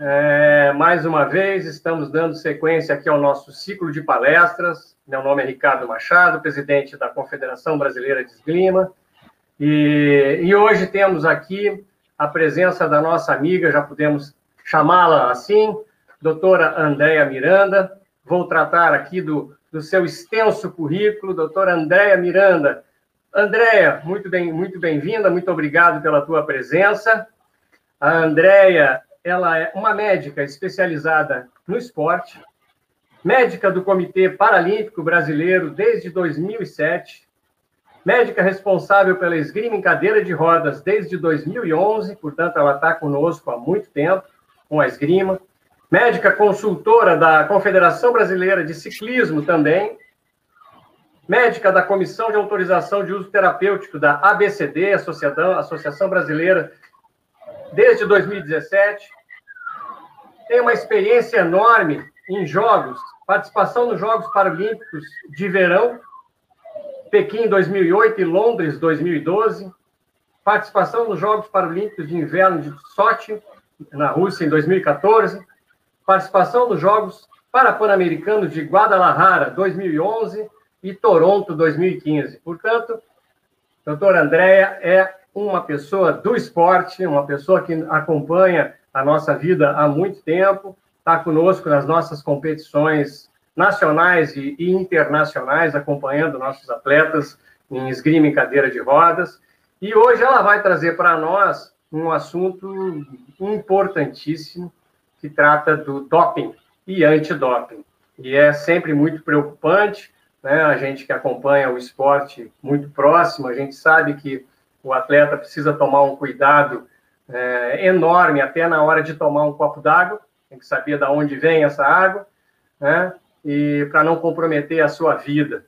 É, mais uma vez, estamos dando sequência aqui ao nosso ciclo de palestras. Meu nome é Ricardo Machado, presidente da Confederação Brasileira de Esgrima. E, e hoje temos aqui a presença da nossa amiga, já podemos chamá-la assim, doutora Andréa Miranda. Vou tratar aqui do, do seu extenso currículo, doutora Andréa Miranda. Andréa, muito bem, muito bem-vinda, muito obrigado pela tua presença. A Andréia, ela é uma médica especializada no esporte, médica do Comitê Paralímpico Brasileiro desde 2007, médica responsável pela esgrima em cadeira de rodas desde 2011, portanto, ela está conosco há muito tempo com a esgrima. Médica consultora da Confederação Brasileira de Ciclismo também. Médica da Comissão de Autorização de Uso Terapêutico da ABCD, Associação, Brasileira, desde 2017. Tem uma experiência enorme em jogos, participação nos Jogos Paralímpicos de Verão, Pequim 2008 e Londres 2012, participação nos Jogos Paralímpicos de Inverno de Sochi, na Rússia, em 2014, participação nos Jogos Parapan-Americanos de Guadalajara 2011 e Toronto 2015. Portanto, doutora Andréia é uma pessoa do esporte, uma pessoa que acompanha a nossa vida há muito tempo, está conosco nas nossas competições nacionais e, internacionais, acompanhando nossos atletas em esgrima em cadeira de rodas. E hoje ela vai trazer para nós um assunto importantíssimo que trata do doping e antidoping. E é sempre muito preocupante, né? A gente que acompanha o esporte muito próximo, a gente sabe que o atleta precisa tomar um cuidado é, enorme até na hora de tomar um copo d'água, tem que saber de onde vem essa água, né? e para não comprometer a sua vida.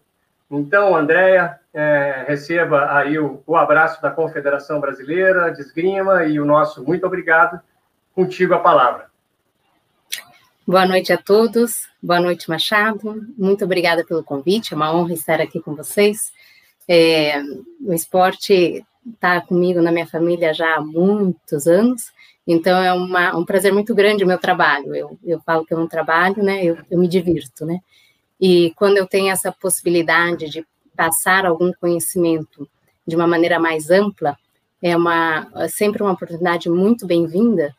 Então, Andréia, é, receba aí o, o, abraço da Confederação Brasileira de Esgrima e o nosso muito obrigado. Contigo a palavra. Boa noite a todos. Boa noite, Machado. Muito obrigada pelo convite. É uma honra estar aqui com vocês. É, o esporte está comigo na minha família já há muitos anos então é uma, um prazer muito grande o meu trabalho. Eu, eu falo que eu não trabalho, né? Eu, eu me divirto, né? E quando eu tenho essa possibilidade de passar algum conhecimento de uma maneira mais ampla, é uma é sempre uma oportunidade muito bem-vinda,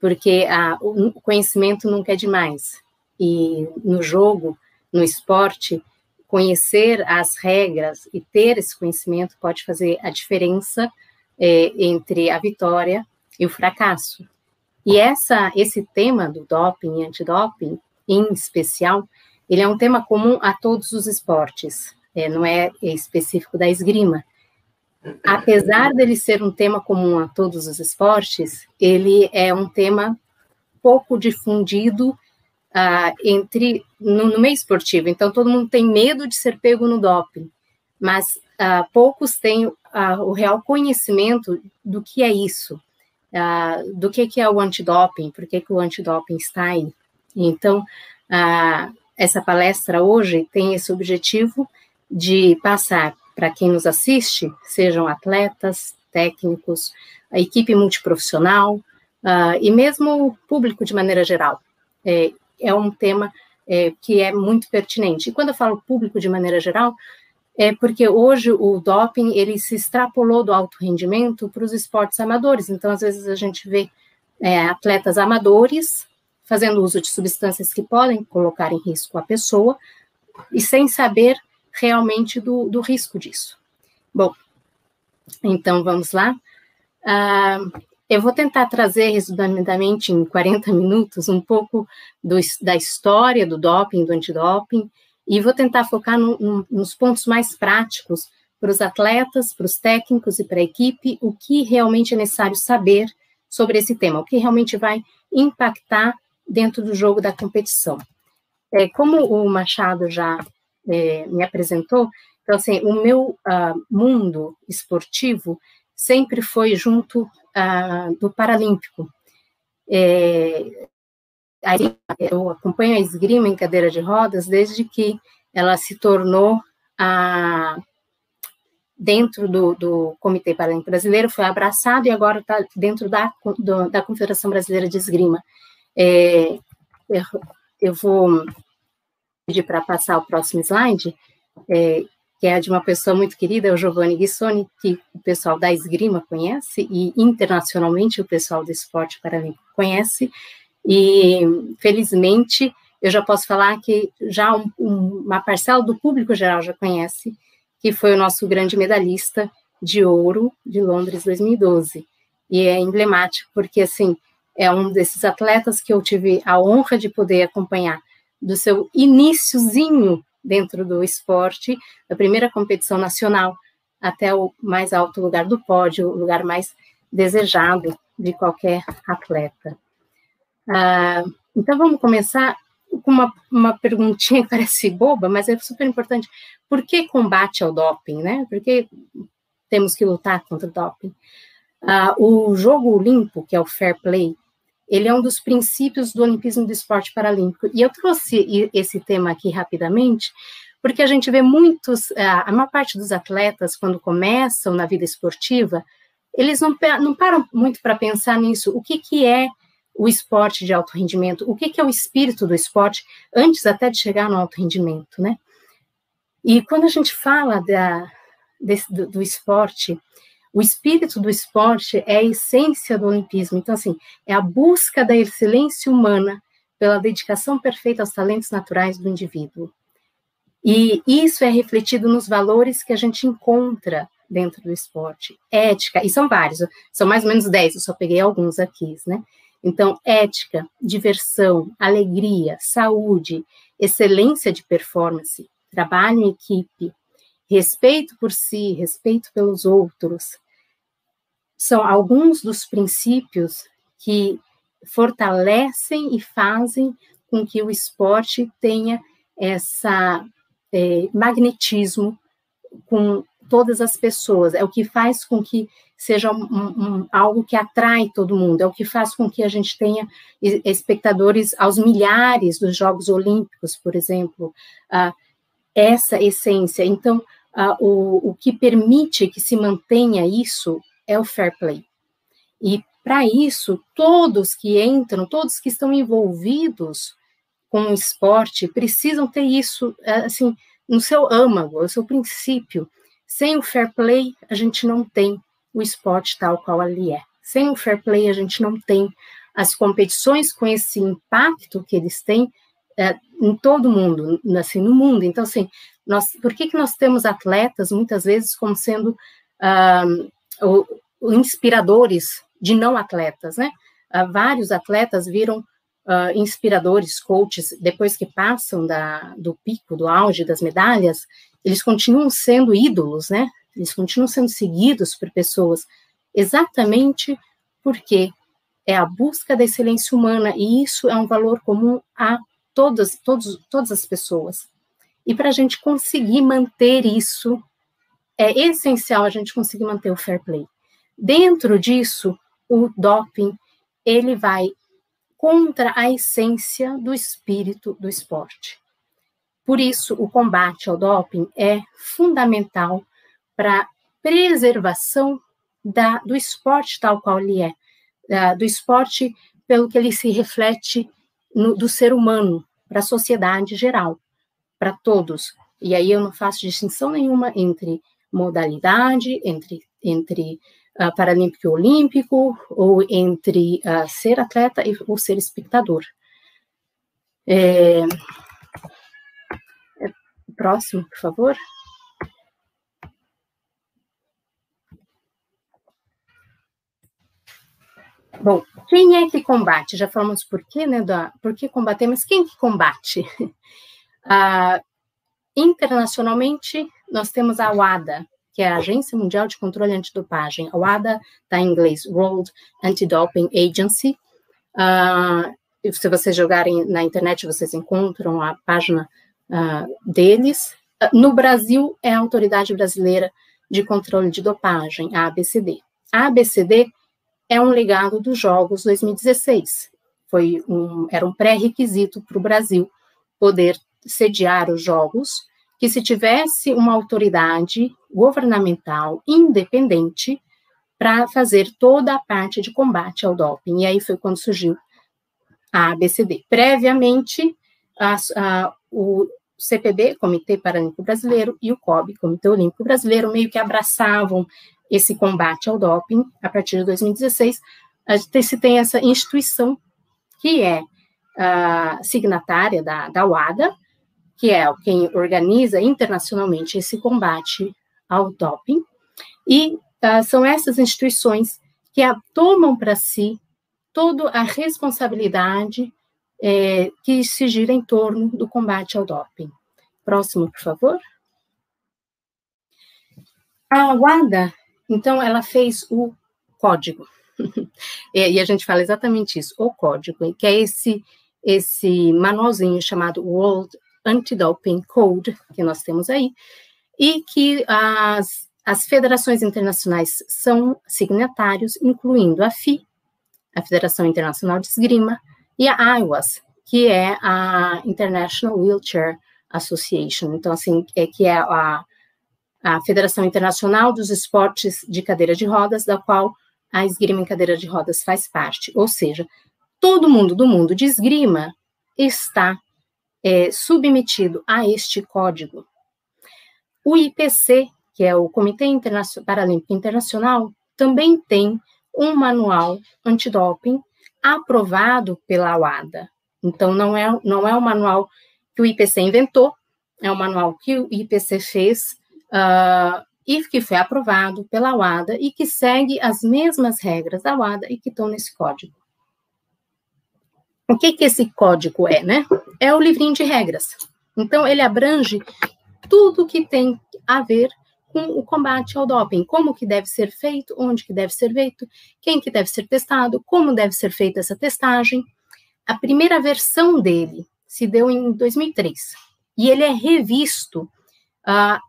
porque a, o conhecimento nunca é demais. E no jogo, no esporte, conhecer as regras e ter esse conhecimento pode fazer a diferença é, entre a vitória e o fracasso. E essa, esse tema do doping e antidoping, em especial, ele é um tema comum a todos os esportes, é, não é específico da esgrima. Apesar dele ser um tema comum a todos os esportes, ele é um tema pouco difundido ah, entre no, no, meio esportivo. Então todo mundo tem medo de ser pego no doping, mas ah, poucos têm ah, o real conhecimento do que é isso uh, do que, que é o antidoping, por que, que o antidoping está aí. Então, uh, essa palestra hoje tem esse objetivo de passar para quem nos assiste, sejam atletas, técnicos, a equipe multiprofissional uh, e mesmo o público de maneira geral. É, é um tema é, que é muito pertinente. E quando eu falo público de maneira geral, é porque hoje o doping ele se extrapolou do alto rendimento para os esportes amadores. Então, às vezes a gente vê é, atletas amadores fazendo uso de substâncias que podem colocar em risco a pessoa e sem saber realmente do, do risco disso. Bom, então vamos lá. Ah, eu vou tentar trazer, resumidamente, em 40 minutos, um pouco do, da história do doping, do antidoping, e vou tentar focar no, no, nos pontos mais práticos para os atletas, para os técnicos e para a equipe, o que realmente é necessário saber sobre esse tema, o que realmente vai impactar dentro do jogo da competição. É, como o Machado já é, me apresentou, então, assim, o meu uh, mundo esportivo sempre foi junto do Paralímpico. É, eu acompanho a esgrima em cadeira de rodas desde que ela se tornou a dentro do, do Comitê Paralímpico Brasileiro, foi abraçado e agora está dentro da, do, da Confederação Brasileira de Esgrima. É, eu, eu, vou pedir para passar o próximo slide, é, que é de uma pessoa muito querida, o Giovanni Guissoni, que o pessoal da esgrima conhece, e internacionalmente o pessoal do esporte paralímpico conhece, e felizmente eu já posso falar que já um, uma parcela do público geral já conhece, que foi o nosso grande medalhista de ouro de Londres 2012. E é emblemático, porque, assim, é um desses atletas que eu tive a honra de poder acompanhar do seu iníciozinho dentro do esporte, da primeira competição nacional até o mais alto lugar do pódio, o lugar mais desejado de qualquer atleta. Ah, então, vamos começar com uma, uma perguntinha que parece boba, mas é super importante. Por que combate ao doping, né? Por que temos que lutar contra o doping? Ah, o jogo limpo, que é o fair play, ele é um dos princípios do olimpismo do esporte paralímpico. E eu trouxe esse tema aqui rapidamente, porque a gente vê muitos, a maior parte dos atletas, quando começam na vida esportiva, eles não, não param muito para pensar nisso. O que, que é o esporte de alto rendimento, o que, que é o espírito do esporte, antes até de chegar no alto rendimento, né? E quando a gente fala da, desse, do, do, esporte, o espírito do esporte é a essência do olimpismo. Então, assim, é a busca da excelência humana pela dedicação perfeita aos talentos naturais do indivíduo. E isso é refletido nos valores que a gente encontra dentro do esporte. Ética, e são vários, são mais ou menos 10, eu só peguei alguns aqui, né? Então, ética, diversão, alegria, saúde, excelência de performance, trabalho em equipe, respeito por si, respeito pelos outros, são alguns dos princípios que fortalecem e fazem com que o esporte tenha essa é, magnetismo com todas as pessoas, é o que faz com que seja um, um, algo que atrai todo mundo, é o que faz com que a gente tenha espectadores aos milhares dos Jogos Olímpicos, por exemplo, uh, essa essência. Então, uh, o, o que permite que se mantenha isso é o fair play. E para isso, todos que entram, todos que estão envolvidos com o esporte, precisam ter isso, assim, no seu âmago, no seu princípio. Sem o fair play, a gente não tem o esporte tal qual ele é. Sem o fair play, a gente não tem as competições com esse impacto que eles têm é, em todo mundo, assim, no mundo. Então, assim, nós, por que, que nós temos atletas, muitas vezes, como sendo o inspiradores de não atletas, né? Uh, vários atletas viram uh, inspiradores, coaches, depois que passam da, do pico, do auge das medalhas, eles continuam sendo ídolos, né? Eles continuam sendo seguidos por pessoas, exatamente porque é a busca da excelência humana, e isso é um valor comum a todas, todos, todas as pessoas. E para a gente conseguir manter isso, é essencial a gente conseguir manter o fair play. Dentro disso, o doping, ele vai contra a essência do espírito do esporte. Por isso, o combate ao doping é fundamental para preservação da, do esporte tal qual ele é, da, do esporte pelo que ele se reflete no, do ser humano para a sociedade geral, para todos. E aí eu não faço distinção nenhuma entre modalidade, entre, entre uh, paralímpico e olímpico, ou entre uh, ser atleta e, ou ser espectador. É... é próximo, por favor. Bom, quem é que combate? Já falamos por quê, né? Da, por que combater, mas quem que combate? Ah, internacionalmente, nós temos a WADA, que é a Agência Mundial de Controle Antidopagem. A WADA está em inglês, World Anti-Doping Agency. Uh, se vocês jogarem na internet, vocês encontram a página uh, deles. Uh, no Brasil, é a Autoridade Brasileira de Controle de Dopagem, a ABCD. A ABCD é um legado dos Jogos 2016. Foi um, era um pré-requisito para o Brasil poder sediar os Jogos que se tivesse uma autoridade governamental independente para fazer toda a parte de combate ao doping. E aí foi quando surgiu a ABCD. Previamente, a, a, o CPB, Comitê Paralímpico Brasileiro, e o COB, Comitê Olímpico Brasileiro, meio que abraçavam esse combate ao doping a partir de 2016. A gente se tem essa instituição que é signatária da, da UADA, que é quem organiza internacionalmente esse combate ao doping, e uh, são essas instituições que a, tomam para si toda a responsabilidade é, que se gira em torno do combate ao doping. Próximo, por favor. A WADA, então, ela fez o código. e a gente fala exatamente isso, o código, que é esse, esse manualzinho chamado World Anti-Doping Code, que nós temos aí, e que as, as federações internacionais são signatários, incluindo a FI, a Federação Internacional de Esgrima, e a IWAS, que é a International Wheelchair Association. Então, assim, é que é a, a Federação Internacional dos Esportes de Cadeira de Rodas, da qual a esgrima em cadeira de rodas faz parte. Ou seja, todo mundo do mundo de esgrima está é, submetido a este código. O IPC, que é o Comitê Paralímpico Internacional, também tem um manual antidoping aprovado pela UADA. Então, não é, não é um manual que o IPC inventou, é um manual que o IPC fez uh, e que foi aprovado pela UADA e que segue as mesmas regras da UADA e que estão nesse código. O que, que esse código é, né? É o livrinho de regras. Então, ele abrange tudo que tem a ver com o combate ao doping, como que deve ser feito, onde que deve ser feito, quem que deve ser testado, como deve ser feita essa testagem. A primeira versão dele se deu em 2003 e ele é revisto. Uh,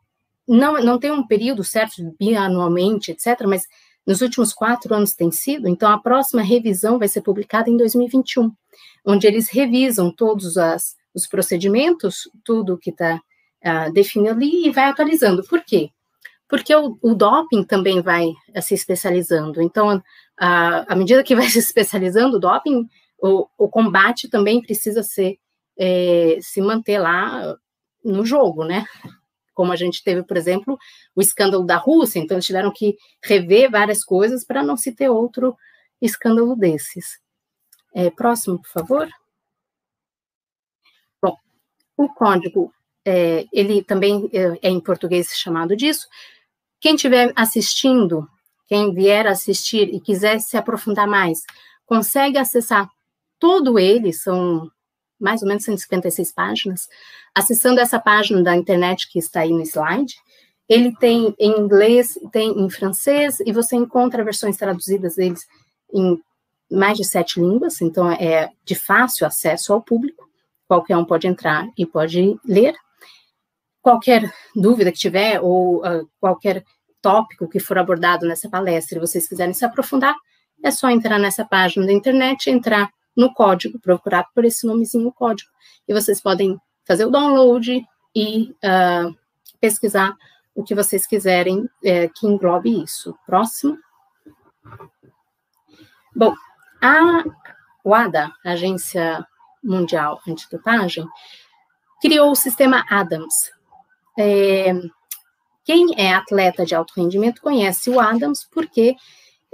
não, não tem um período certo, bianualmente, etc., mas nos últimos quatro anos tem sido, então a próxima revisão vai ser publicada em 2021, onde eles revisam todos as, os procedimentos, tudo que está uh, ah, definido ali e vai atualizando. Por quê? Porque o, o doping também vai uh, se especializando. Então, uh, à medida que vai se especializando o doping, o, o combate também precisa ser é, se manter lá no jogo, né? Como a gente teve, por exemplo, o escândalo da Rússia, então eles tiveram que rever várias coisas para não se ter outro escândalo desses. É, próximo, por favor. Bom, o código, é, ele também é, é em português chamado disso. Quem estiver assistindo, quem vier assistir e quiser se aprofundar mais, consegue acessar todo ele, são mais ou menos 156 páginas, acessando essa página da internet que está aí no slide. Ele tem em inglês, tem em francês, e você encontra versões traduzidas deles em mais de sete línguas, então é de fácil acesso ao público, qualquer um pode entrar e pode ler. Qualquer dúvida que tiver, ou uh, qualquer tópico que for abordado nessa palestra e vocês quiserem se aprofundar, é só entrar nessa página da internet, entrar no código, procurar por esse nomezinho código. E vocês podem fazer o download e uh, pesquisar o que vocês quiserem é, que englobe isso. Próximo. Bom, a WADA, Agência Mundial Antidopagem, criou o sistema ADAMS. É, quem é atleta de alto rendimento conhece o ADAMS porque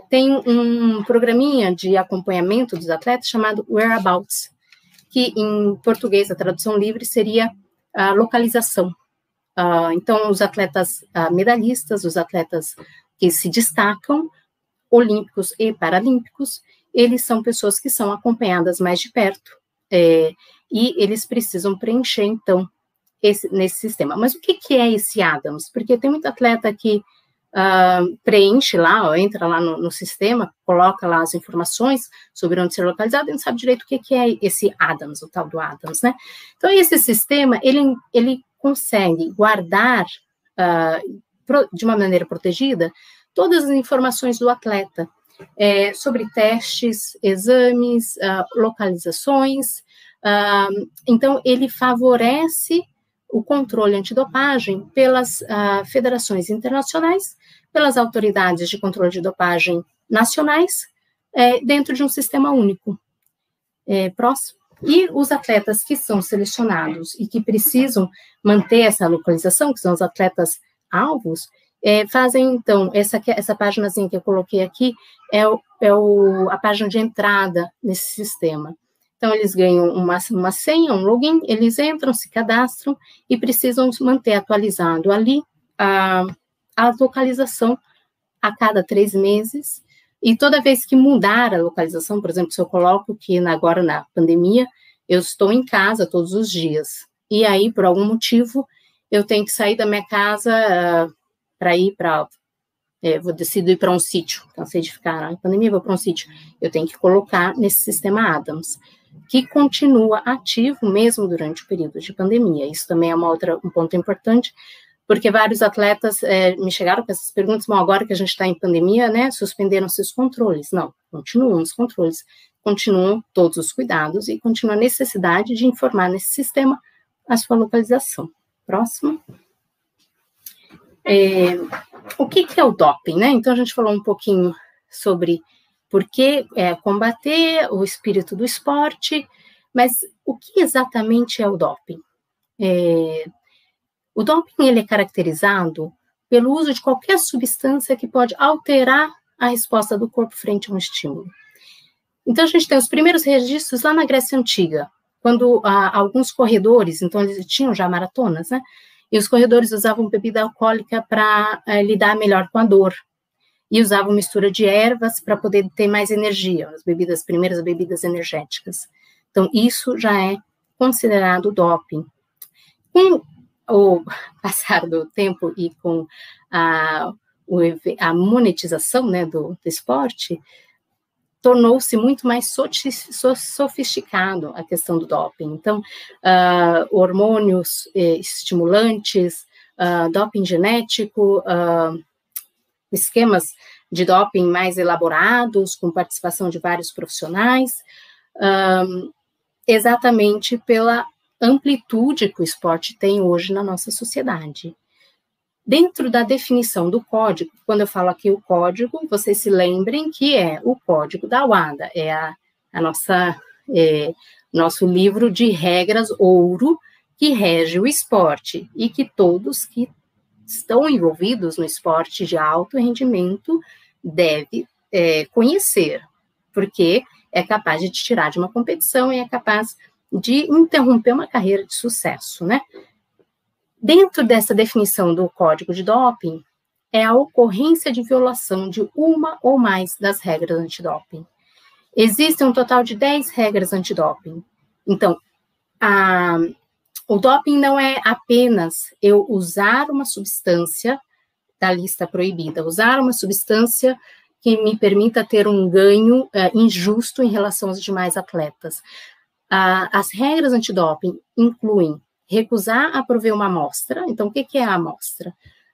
tem um programinha de acompanhamento dos atletas chamado Whereabouts, que em português a tradução livre seria a localização. Uh, então, os atletas uh, medalhistas, os atletas que se destacam, olímpicos e paralímpicos, eles são pessoas que são acompanhadas mais de perto, é, e eles precisam preencher, então, esse, nesse sistema. Mas o que, que é esse Adams? Porque tem muito atleta que uh, preenche lá, ó, entra lá no, no, sistema, coloca lá as informações sobre onde ser localizado e não sabe direito o que, que é esse Adams, o tal do Adams, né? Então, esse sistema, ele, ele consegue guardar uh, pro, de uma maneira protegida todas as informações do atleta, é, sobre testes, exames, uh, localizações. Então, ele favorece o controle antidopagem pelas uh, federações internacionais, pelas autoridades de controle de dopagem nacionais, é, dentro de um sistema único. É, próximo. E os atletas que são selecionados e que precisam manter essa localização, que são os atletas alvos, é, fazem, então, essa, essa páginazinha que eu coloquei aqui é, o, é o, a página de entrada nesse sistema. Então, eles ganham uma, uma senha, um login, eles entram, se cadastram e precisam manter atualizado ali a, a localização a cada três meses. E toda vez que mudar a localização, por exemplo, se eu coloco que agora na pandemia eu estou em casa todos os dias, e aí, por algum motivo, eu tenho que sair da minha casa uh, para ir para. É, vou decidir ir para um sítio, cansei de ficar na pandemia, vou para um sítio. Eu tenho que colocar nesse sistema Adams, que continua ativo mesmo durante o período de pandemia. Isso também é uma outra, um ponto importante, porque vários atletas é, me chegaram com essas perguntas, bom, agora que a gente está em pandemia, né, suspenderam seus controles. Não, continuam os controles, continuam todos os cuidados e continua a necessidade de informar nesse sistema a sua localização. Próximo. É, o que, que, é o doping, né? Então, a gente falou um pouquinho sobre por que é, combater o espírito do esporte, mas o que exatamente é o doping? É, o doping ele é caracterizado pelo uso de qualquer substância que pode alterar a resposta do corpo frente a um estímulo. Então, a gente tem os primeiros registros lá na Grécia Antiga, quando ah, alguns corredores, então eles tinham já maratonas, né? E os corredores usavam bebida alcoólica para eh, lidar melhor com a dor. E usavam mistura de ervas para poder ter mais energia, as bebidas, primeiras bebidas energéticas. Então, isso já é considerado doping. Com o passar do tempo e com a, a monetização né, do, do esporte, tornou-se muito mais sofisticado a questão do doping. Então, uh, hormônios eh, estimulantes, uh, doping genético, uh, esquemas de doping mais elaborados, com participação de vários profissionais, exatamente pela amplitude que o esporte tem hoje na nossa sociedade. Dentro da definição do código, quando eu falo aqui o código, vocês se lembrem que é o código da WADA, é a, a nossa é, nosso livro de regras ouro que rege o esporte e que todos que estão envolvidos no esporte de alto rendimento devem é, conhecer, porque é capaz de te tirar de uma competição e é capaz de interromper uma carreira de sucesso, né? Dentro dessa definição do código de doping, é a ocorrência de violação de uma ou mais das regras antidoping. Existem um total de 10 regras antidoping. Então, a, o doping não é apenas eu usar uma substância da lista proibida, usar uma substância que me permita ter um ganho uh, injusto em relação aos demais atletas. As regras antidoping incluem recusar a prover uma amostra. Então, o que, que é a amostra?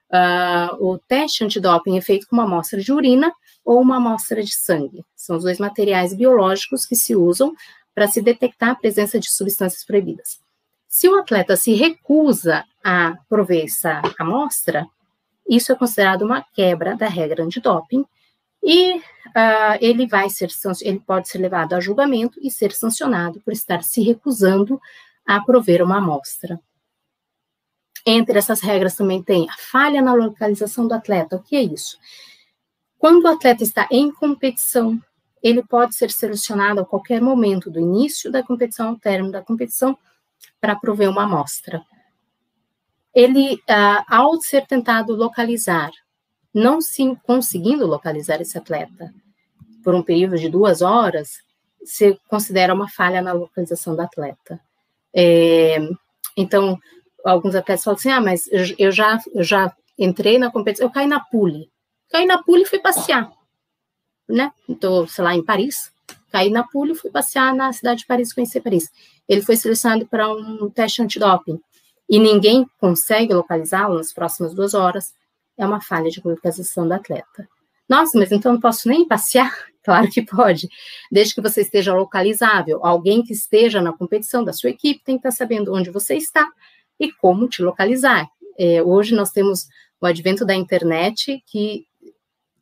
Uh, o teste antidoping é feito com uma amostra de urina ou uma amostra de sangue. São os dois materiais biológicos que se usam para se detectar a presença de substâncias proibidas. Se o atleta se recusa a prover essa amostra, isso é considerado uma quebra da regra antidoping e uh, ele vai ser ele pode ser levado a julgamento e ser sancionado por estar se recusando a prover uma amostra. Entre essas regras também tem a falha na localização do atleta. O que é isso? Quando o atleta está em competição, ele pode ser selecionado a qualquer momento, do início da competição ao término da competição, para prover uma amostra. Ele, uh, ao ser tentado localizar, não se conseguindo localizar esse atleta por um período de duas horas, se considera uma falha na localização do atleta. É, então, alguns atletas falam assim, ah, mas eu já, eu já entrei na competição, eu caí na pule. Caí na pule e fui passear, né? Então, sei lá, em Paris, caí na pule e fui passear na cidade de Paris, conhecer Paris. Ele foi selecionado para um teste antidoping e ninguém consegue localizá-lo nas próximas duas horas, é uma falha de localização do atleta. Nossa, mas então não posso nem passear? Claro que pode, desde que você esteja localizável. Alguém que esteja na competição da sua equipe tem que estar sabendo onde você está e como te localizar. É, hoje nós temos o advento da internet que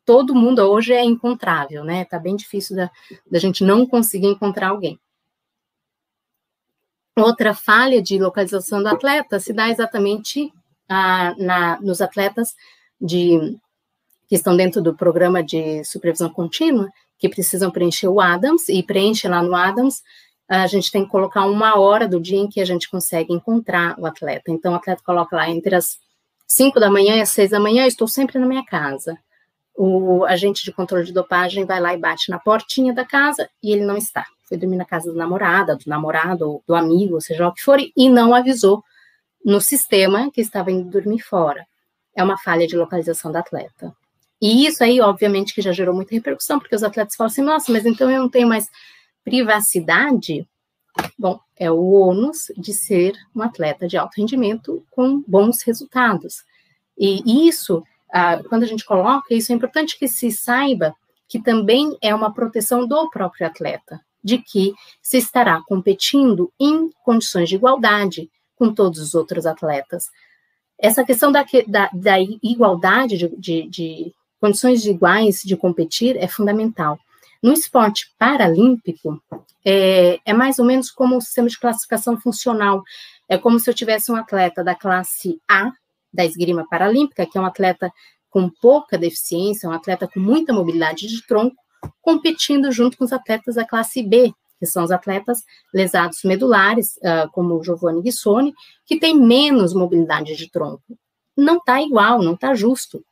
todo mundo hoje é encontrável, né? Tá bem difícil da, da gente não conseguir encontrar alguém. outra falha de localização do atleta se dá exatamente ah, na, nos atletas de, que estão dentro do programa de supervisão contínua, que precisam preencher o Adams, e preenche lá no Adams, a gente tem que colocar uma hora do dia em que a gente consegue encontrar o atleta. Então, o atleta coloca lá entre as 5 da manhã e as 6 da manhã, eu estou sempre na minha casa. O agente de controle de dopagem vai lá e bate na portinha da casa e ele não está. Foi dormir na casa da namorada, do namorado, do amigo, seja o que for, e não avisou no sistema que estava indo dormir fora. É uma falha de localização da atleta. E isso aí, obviamente, que já gerou muita repercussão, porque os atletas falam assim, nossa, mas então eu não tenho mais privacidade? Bom, é o ônus de ser um atleta de alto rendimento com bons resultados. E isso, ah, quando a gente coloca isso, é importante que se saiba que também é uma proteção do próprio atleta, de que se estará competindo em condições de igualdade com todos os outros atletas. Essa questão da, da, da igualdade de, de, de condições iguais de competir é fundamental. No esporte paralímpico, é, é mais ou menos como o sistema de classificação funcional. É como se eu tivesse um atleta da classe A, da esgrima paralímpica, que é um atleta com pouca deficiência, um atleta com muita mobilidade de tronco, competindo junto com os atletas da classe B, que são os atletas lesados medulares, uh, como o Giovanni Guissoni, que tem menos mobilidade de tronco. Não está igual, não está justo.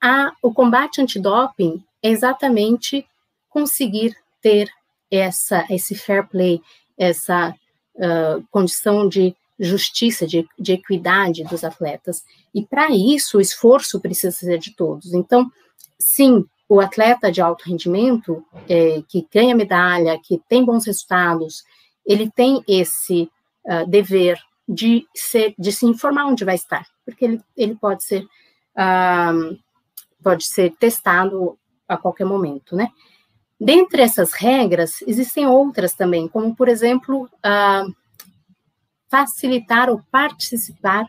A, o combate antidoping é exatamente conseguir ter essa, esse fair play, essa uh, condição de justiça, de, de equidade dos atletas. E para isso, o esforço precisa ser de todos. Então, sim, o atleta de alto rendimento, é, que ganha medalha, que tem bons resultados, ele tem esse uh, dever de, ser, de se informar onde vai estar, porque ele, ele pode ser uh, pode ser testado a qualquer momento, né? Dentre essas regras, existem outras também, como, por exemplo, uh, facilitar ou participar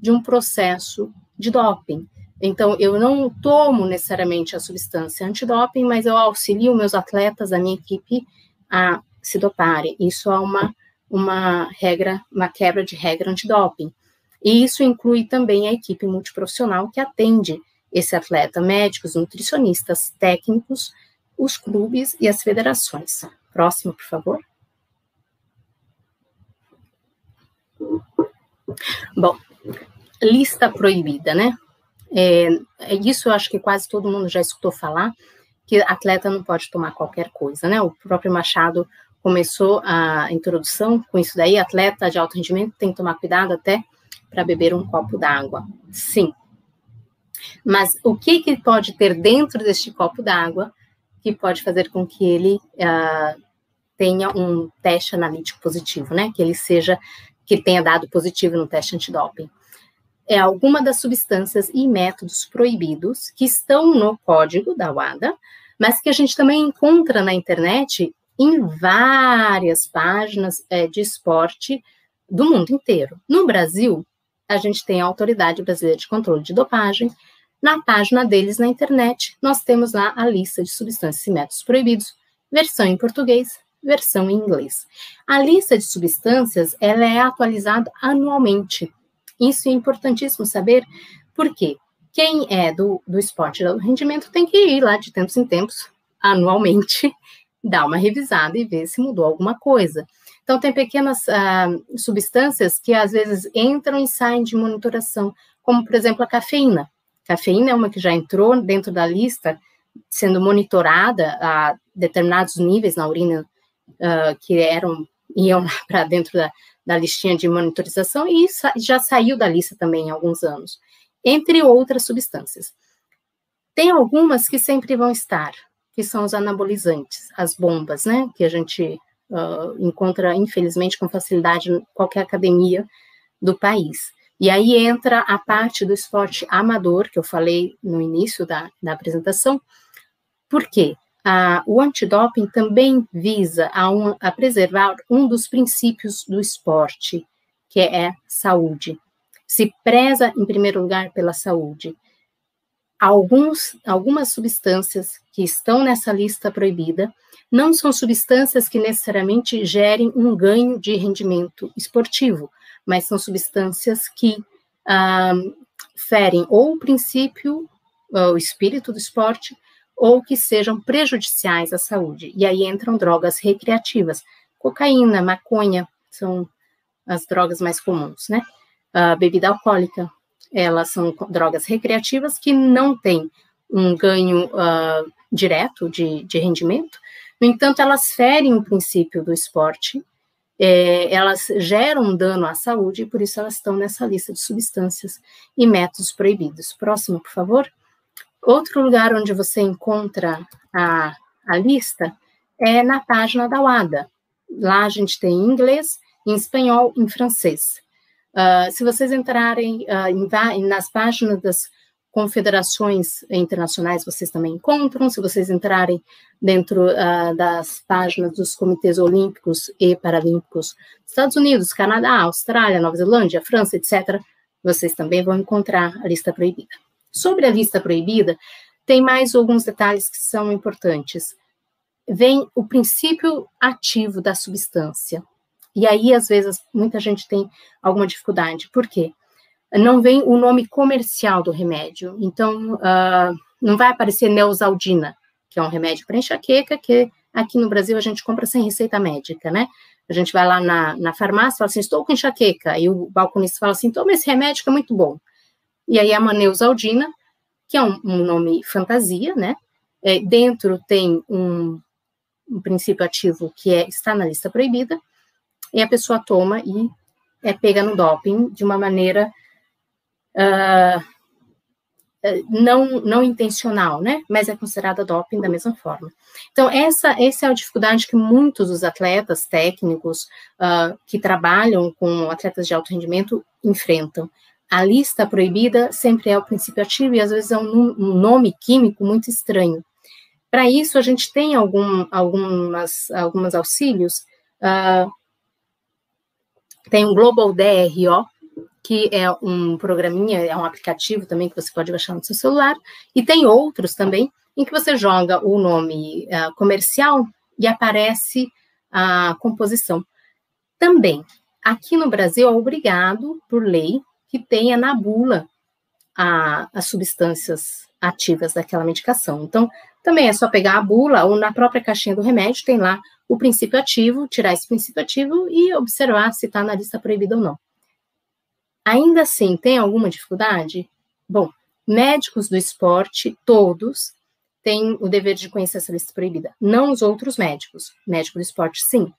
de um processo de doping. Então, eu não tomo necessariamente a substância antidoping, mas eu auxilio meus atletas, a minha equipe, a se doparem. Isso é uma, uma regra, uma quebra de regra antidoping. E isso inclui também a equipe multiprofissional que atende esse atleta, médicos, nutricionistas, técnicos, os clubes e as federações. Próximo, por favor. Bom, lista proibida, né? É, é, isso eu acho que quase todo mundo já escutou falar, que atleta não pode tomar qualquer coisa, né? O próprio Machado começou a introdução com isso daí, atleta de alto rendimento tem que tomar cuidado até para beber um copo d'água. Sim. Mas o que, que pode ter dentro deste copo d'água que pode fazer com que ele uh, tenha um teste analítico positivo, né? Que ele seja, que tenha dado positivo no teste antidoping. É alguma das substâncias e métodos proibidos que estão no código da WADA, mas que a gente também encontra na internet em várias páginas é, de esporte do mundo inteiro. No Brasil, a gente tem a Autoridade Brasileira de Controle de Dopagem, na página deles na internet, nós temos lá a lista de substâncias e métodos proibidos, versão em português, versão em inglês. A lista de substâncias, ela é atualizada anualmente. Isso é importantíssimo saber, porque quem é do, do esporte do rendimento tem que ir lá de tempos em tempos, anualmente, dar uma revisada e ver se mudou alguma coisa. Então, tem pequenas uh, substâncias que às vezes entram e saem de monitoração, como, por exemplo, a cafeína. Cafeína é uma que já entrou dentro da lista, sendo monitorada a determinados níveis na urina uh, que eram iam para dentro da, da listinha de monitorização e já saiu da lista também há alguns anos, entre outras substâncias. Tem algumas que sempre vão estar, que são os anabolizantes, as bombas, né, que a gente uh, encontra, infelizmente, com facilidade em qualquer academia do país. E aí entra a parte do esporte amador, que eu falei no início da, da apresentação. Por quê? Ah, o antidoping também visa a, um, a preservar um dos princípios do esporte, que é saúde. Se preza, em primeiro lugar, pela saúde. Alguns, algumas substâncias que estão nessa lista proibida não são substâncias que necessariamente gerem um ganho de rendimento esportivo, mas são substâncias que ah, ferem ou o princípio, o espírito do esporte, ou que sejam prejudiciais à saúde. E aí entram drogas recreativas. Cocaína, maconha são as drogas mais comuns, né? A bebida alcoólica, elas são drogas recreativas que não têm um ganho uh, direto de, de rendimento, no entanto, elas ferem o princípio do esporte, é, elas geram dano à saúde e por isso elas estão nessa lista de substâncias e métodos proibidos. Próximo, por favor. Outro lugar onde você encontra a, a lista é na página da UADA. Lá a gente tem em inglês, em espanhol, em francês. Uh, se vocês entrarem uh, em, nas páginas das confederações internacionais, vocês também encontram. Se vocês entrarem dentro uh, das páginas dos comitês olímpicos e paralímpicos dos Estados Unidos, Canadá, Austrália, Nova Zelândia, França, etc., vocês também vão encontrar a lista proibida. Sobre a lista proibida, tem mais alguns detalhes que são importantes. Vem o princípio ativo da substância. E aí, às vezes, muita gente tem alguma dificuldade. Por quê? Não vem o nome comercial do remédio. Então, uh, não vai aparecer Neosaldina, que é um remédio para enxaqueca, que aqui no Brasil a gente compra sem receita médica, né? A gente vai lá na, na farmácia e fala assim, estou com enxaqueca. E o balconista fala assim, toma esse remédio que é muito bom. E aí a Maneusaldina, que é um, um nome fantasia, né? É, dentro tem um, um, princípio ativo que é, está na lista proibida, e a pessoa toma e é pega no doping de uma maneira uh, não, não intencional, né? Mas é considerada doping da mesma forma. Então, essa, essa é a dificuldade que muitos dos atletas técnicos uh, que trabalham com atletas de alto rendimento enfrentam a lista proibida sempre é o princípio ativo e às vezes é um, um nome químico muito estranho. Para isso, a gente tem algum, algumas, alguns auxílios. Uh, tem o Global DRO, que é um programinha, é um aplicativo também que você pode baixar no seu celular, e tem outros também, em que você joga o nome uh, comercial e aparece a composição. Também, aqui no Brasil é obrigado, por lei, que tenha na bula a, as substâncias ativas daquela medicação. Então, também é só pegar a bula ou na própria caixinha do remédio, tem lá o princípio ativo, tirar esse princípio ativo e observar se está na lista proibida ou não. Ainda assim, tem alguma dificuldade? Bom, médicos do esporte, todos, têm o dever de conhecer essa lista proibida. Não os outros médicos. Médico do esporte, sim.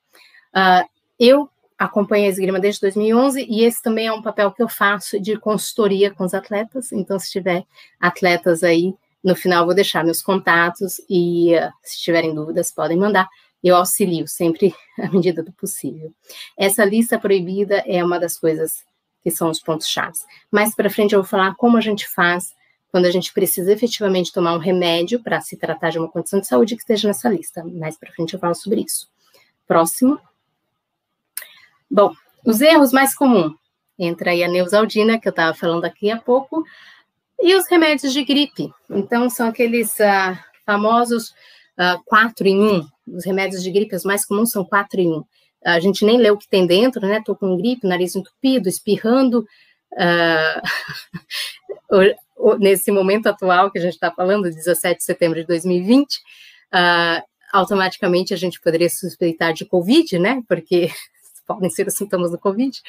Uh, eu acompanho a esgrima desde 2011 e esse também é um papel que eu faço de consultoria com os atletas. Então, se tiver atletas aí, no final vou deixar meus contatos e uh, se tiverem dúvidas podem mandar. Eu auxilio sempre à medida do possível. Essa lista proibida é uma das coisas que são os pontos chaves. Mais para frente eu vou falar como a gente faz quando a gente precisa efetivamente tomar um remédio para se tratar de uma condição de saúde que esteja nessa lista. Mais para frente eu falo sobre isso. Próximo. Bom, os erros mais comuns. Entra aí a neusaldina, que eu estava falando aqui há pouco, e os remédios de gripe. Então, são aqueles uh, famosos uh, 4 em 1. Os remédios de gripe, os mais comuns são 4 em 1. A gente nem lê o que tem dentro, né? Estou com gripe, nariz entupido, espirrando. Uh, nesse momento atual que a gente está falando, 17 de setembro de 2020, uh, automaticamente a gente poderia suspeitar de Covid, né? Porque podem ser os sintomas do Covid.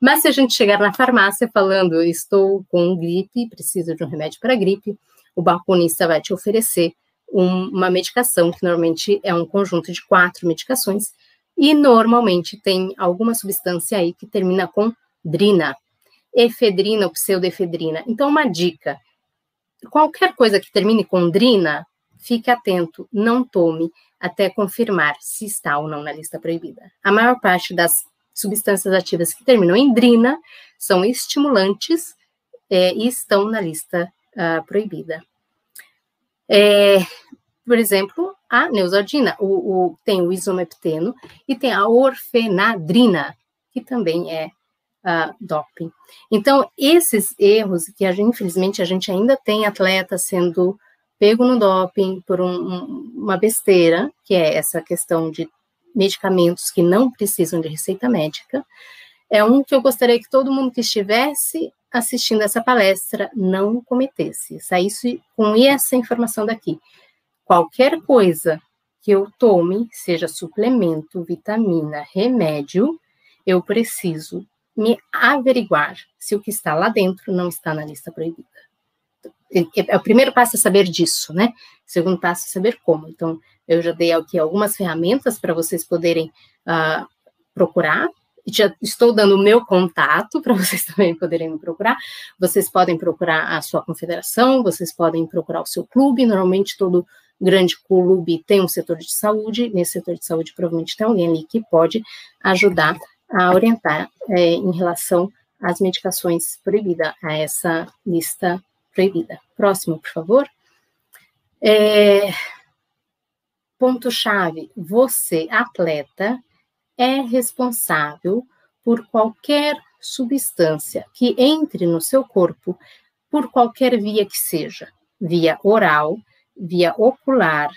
Mas se a gente chegar na farmácia falando, estou com gripe, preciso de um remédio para gripe, o balconista vai te oferecer um, uma medicação, que normalmente é um conjunto de quatro medicações, e normalmente tem alguma substância aí que termina com drina, efedrina ou pseudoefedrina. Então, uma dica: qualquer coisa que termine com drina, fique atento, não tome até confirmar se está ou não na lista proibida. A maior parte das substâncias ativas que terminam em drina são estimulantes é, e estão na lista uh, proibida. É, por exemplo, a neusaldina, o, o, tem o isomepteno e tem a orfenadrina, que também é uh, doping. Então, esses erros que a gente, infelizmente a gente ainda tem atletas sendo pego no doping por um, um, uma besteira, que é essa questão de medicamentos que não precisam de receita médica, é um que eu gostaria que todo mundo que estivesse assistindo essa palestra não cometesse, saísse com essa informação daqui. Qualquer coisa que eu tome, seja suplemento, vitamina, remédio, eu preciso me averiguar se o que está lá dentro não está na lista proibida. É, o primeiro passo é saber disso, né? O segundo passo é saber como. Então, eu já dei aqui algumas ferramentas para vocês poderem uh, procurar. Já estou dando o meu contato para vocês também poderem me procurar. Vocês podem procurar a sua confederação, vocês podem procurar o seu clube. Normalmente, todo grande clube tem um setor de saúde. Nesse setor de saúde, provavelmente tem alguém ali que pode ajudar a orientar é, em relação às medicações proibidas, a essa lista proibida. Próximo, por favor. É, Ponto-chave: você, atleta, é responsável por qualquer substância que entre no seu corpo por qualquer via que seja, via oral, via ocular,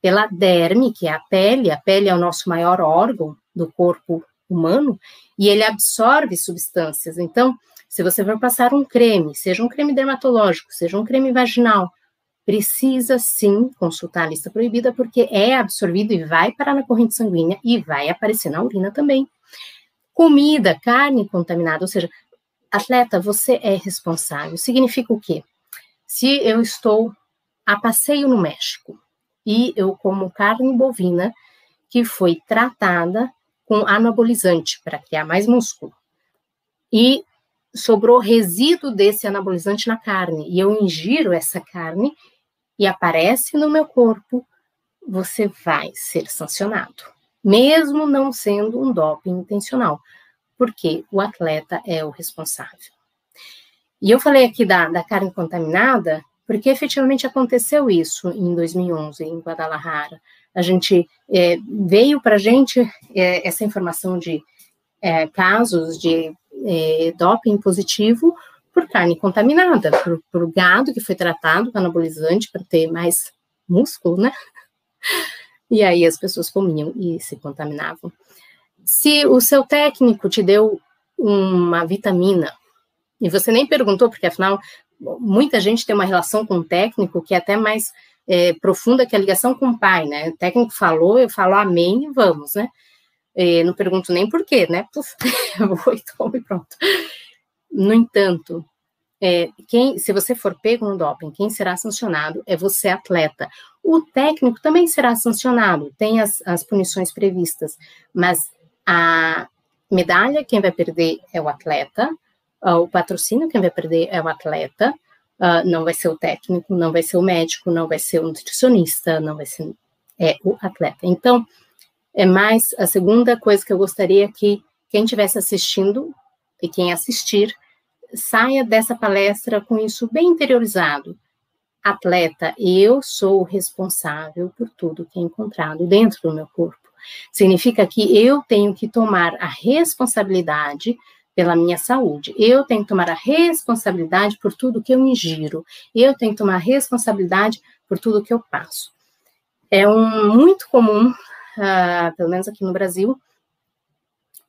pela derme, que é a pele, a pele é o nosso maior órgão do corpo humano, e ele absorve substâncias. Então, se você for passar um creme, seja um creme dermatológico, seja um creme vaginal, precisa sim consultar a lista proibida, porque é absorvido e vai parar na corrente sanguínea e vai aparecer na urina também. Comida, carne contaminada, ou seja, atleta, você é responsável. Significa o quê? Se eu estou a passeio no México e eu como carne bovina que foi tratada com anabolizante para criar mais músculo e sobrou resíduo desse anabolizante na carne e eu ingiro essa carne e aparece no meu corpo, você vai ser sancionado, mesmo não sendo um doping intencional, porque o atleta é o responsável. E eu falei aqui da, da carne contaminada, porque efetivamente aconteceu isso em 2011, em Guadalajara. A gente é, veio para a gente é, essa informação de é, casos de é, doping positivo por carne contaminada, por, por gado que foi tratado com anabolizante para ter mais músculo, né? E aí as pessoas comiam e se contaminavam. Se o seu técnico te deu uma vitamina e você nem perguntou, porque afinal muita gente tem uma relação com o técnico que é até mais é, profunda que a ligação com o pai, né? O técnico falou, eu falo amém e vamos, né? E não pergunto nem por quê, né? Puf, vou e tomo e pronto. No entanto, é, quem, se você for pego no doping, quem será sancionado é você, atleta. O técnico também será sancionado, tem as, as punições previstas, mas a medalha, quem vai perder é o atleta, uh, o patrocínio, quem vai perder é o atleta, uh, não vai ser o técnico, não vai ser o médico, não vai ser o nutricionista, não vai ser é, o atleta. Então, é mais a segunda coisa que eu gostaria que quem estivesse assistindo e quem assistir saia dessa palestra com isso bem interiorizado. Atleta, eu sou responsável por tudo que é encontrado dentro do meu corpo. Significa que eu tenho que tomar a responsabilidade pela minha saúde. Eu tenho que tomar a responsabilidade por tudo que eu ingiro. Eu tenho que tomar a responsabilidade por tudo que eu passo. É um muito comum, uh, pelo menos aqui no Brasil,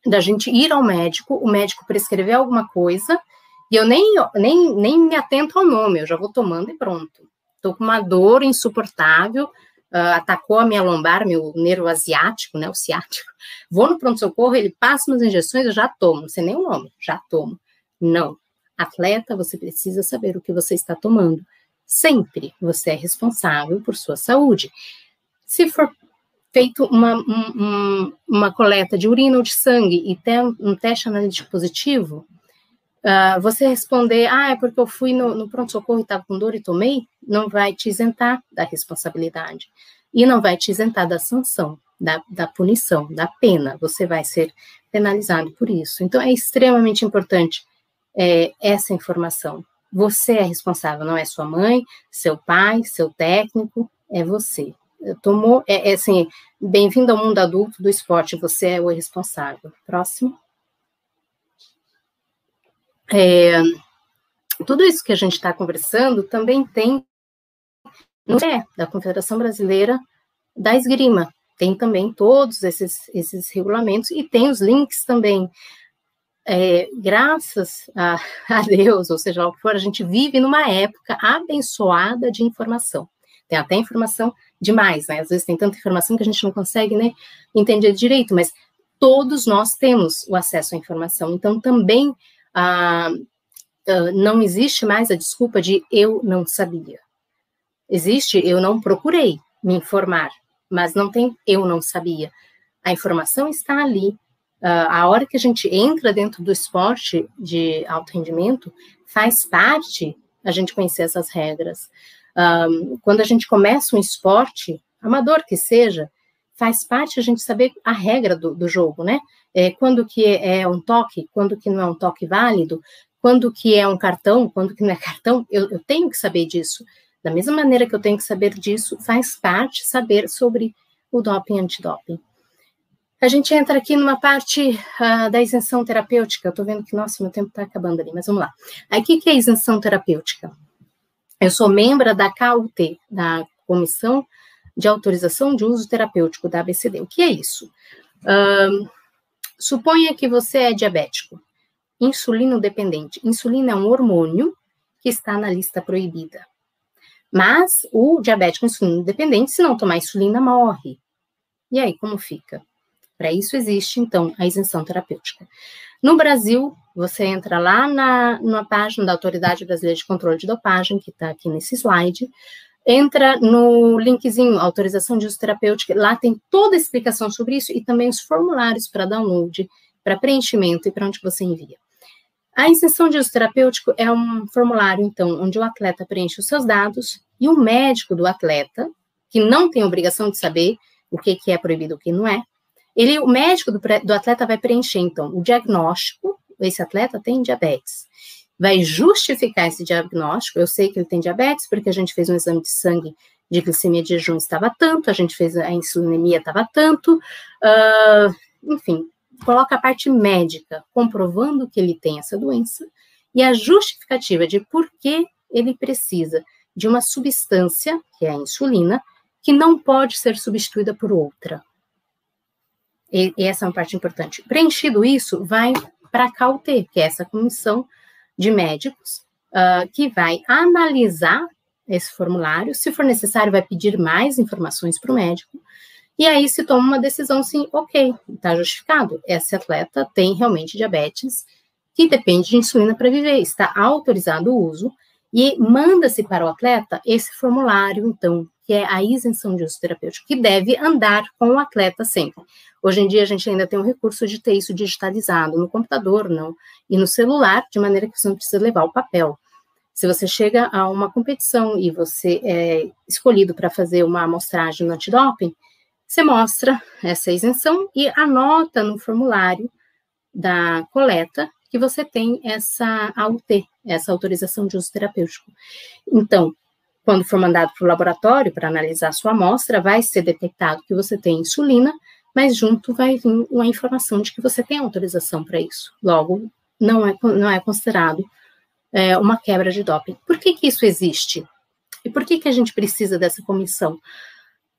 da gente ir ao médico, o médico prescrever alguma coisa e eu nem, nem, nem me atento ao nome, eu já vou tomando e pronto. Estou com uma dor insuportável, uh, atacou a minha lombar, meu nervo asiático, né, o ciático. Vou no pronto-socorro, ele passa umas injeções, eu já tomo, não sei nem o nome, já tomo. Não. Atleta, você precisa saber o que você está tomando. Sempre você é responsável por sua saúde. Se for feito uma, um, uma coleta de urina ou de sangue e tem um teste analítico positivo, Uh, você responder, ah, é porque eu fui no, no pronto-socorro e estava com dor e tomei, não vai te isentar da responsabilidade. E não vai te isentar da sanção, da, da punição, da pena. Você vai ser penalizado por isso. Então, é extremamente importante é, essa informação. Você é responsável, não é sua mãe, seu pai, seu técnico, é você. Tomou, é, é assim, bem-vindo ao mundo adulto do esporte, você é o responsável. Próximo. É, tudo isso que a gente está conversando também tem no é da Confederação Brasileira da Esgrima. Tem também todos esses, esses regulamentos e tem os links também. É, graças a, a Deus, ou seja, o que for, a gente vive numa época abençoada de informação. Tem até informação demais, né? Às vezes tem tanta informação que a gente não consegue né, entender direito, mas todos nós temos o acesso à informação. Então, também ah, ah, não existe mais a desculpa de eu não sabia. Existe eu não procurei me informar, mas não tem eu não sabia. A informação está ali. Uh, a hora que a gente entra dentro do esporte de alto rendimento, faz parte a gente conhecer essas regras. Um, quando a gente começa um esporte, amador que seja, faz parte a gente saber a regra do, do jogo, né? É, quando que é um toque, quando que não é um toque válido, quando que é um cartão, quando que não é cartão, eu, eu tenho que saber disso. Da mesma maneira que eu tenho que saber disso, faz parte saber sobre o doping e antidoping. A gente entra aqui numa parte uh, da isenção terapêutica. Eu tô vendo que, nossa, meu tempo está acabando ali, mas vamos lá. Que, que é isenção terapêutica? Eu sou membro da KUT, da Comissão de Autorização de Uso Terapêutico da ABCD. O que é isso? Uh, suponha que você é diabético, insulino dependente. Insulina é um hormônio que está na lista proibida. Mas o diabético insulino dependente, se não tomar insulina, morre. E aí, como fica? Para isso existe, então, a isenção terapêutica. No Brasil, você entra lá na, na página da Autoridade Brasileira de Controle de Dopagem, que está aqui nesse slide, entra no linkzinho autorização de uso terapêutico, lá tem toda a explicação sobre isso e também os formulários para download, para preenchimento e para onde você envia. A isenção de uso terapêutico é um formulário, então, onde o atleta preenche os seus dados e o médico do atleta, que não tem obrigação de saber o que, que é proibido e o que não é, ele, o médico do, do atleta vai preencher, então, o diagnóstico, esse atleta tem diabetes. Vai justificar esse diagnóstico, eu sei que ele tem diabetes, porque a gente fez um exame de sangue de glicemia de jejum estava tanto, a gente fez a insulinemia estava tanto, uh, enfim, coloca a parte médica, comprovando que ele tem essa doença, e a justificativa de por que ele precisa de uma substância, que é a insulina, que não pode ser substituída por outra. E, essa é uma parte importante. Preenchido isso, vai para a CAUT, que é essa comissão de médicos, uh, que vai analisar esse formulário. Se for necessário, vai pedir mais informações para o médico e aí se toma uma decisão assim, ok, está justificado. Esse atleta tem realmente diabetes que depende de insulina para viver, está autorizado o uso e manda-se para o atleta esse formulário, então, que é a isenção de uso terapêutico, que deve andar com o atleta sempre. Hoje em dia a gente ainda tem o recurso de ter isso digitalizado no computador, não, e no celular, de maneira que você não precisa levar o papel. Se você chega a uma competição e você é escolhido para fazer uma amostragem no antidoping, você mostra essa isenção e anota no formulário da coleta que você tem essa AUT, essa autorização de uso terapêutico. Então, quando for mandado para o laboratório para analisar sua amostra, vai ser detectado que você tem insulina, mas junto vai vir uma informação de que você tem autorização para isso. Logo, não é, não é considerado é, uma quebra de doping. Por que, que isso existe? E por que, que a gente precisa dessa comissão?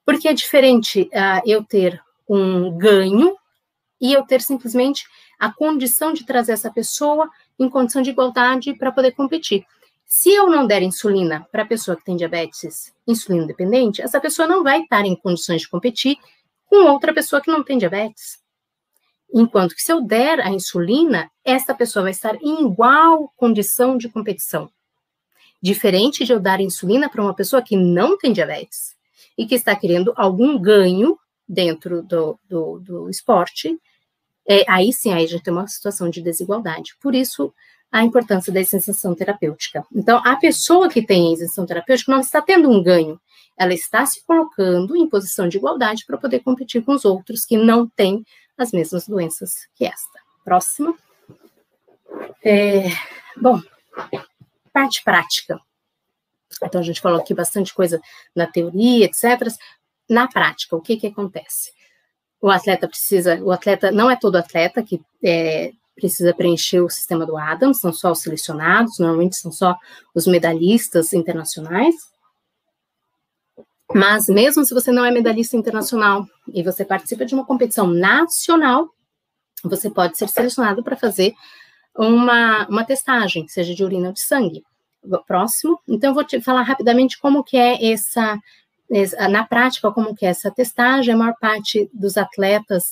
Porque é diferente uh, eu ter um ganho e eu ter simplesmente a condição de trazer essa pessoa em condição de igualdade para poder competir. Se eu não der insulina para a pessoa que tem diabetes insulino dependente, essa pessoa não vai estar em condições de competir com outra pessoa que não tem diabetes. Enquanto que se eu der a insulina, essa pessoa vai estar em igual condição de competição. Diferente de eu dar insulina para uma pessoa que não tem diabetes e que está querendo algum ganho dentro do, do, do esporte, é, aí sim, aí já tem uma situação de desigualdade. Por isso, a importância da isenção terapêutica. Então, a pessoa que tem isenção terapêutica não está tendo um ganho, ela está se colocando em posição de igualdade para poder competir com os outros que não têm as mesmas doenças que esta. Próxima. É, bom, parte prática. Então, a gente falou aqui bastante coisa na teoria, etc. Na prática, o que, que acontece? O atleta precisa, o atleta, não é todo atleta que é, precisa preencher o sistema do Adams, são só os selecionados, normalmente são só os medalhistas internacionais. Mas mesmo se você não é medalhista internacional e você participa de uma competição nacional, você pode ser selecionado para fazer uma, uma testagem, seja de urina ou de sangue. Próximo. Então, eu vou te falar rapidamente como que é essa, essa na prática, como que é essa testagem. A maior parte dos atletas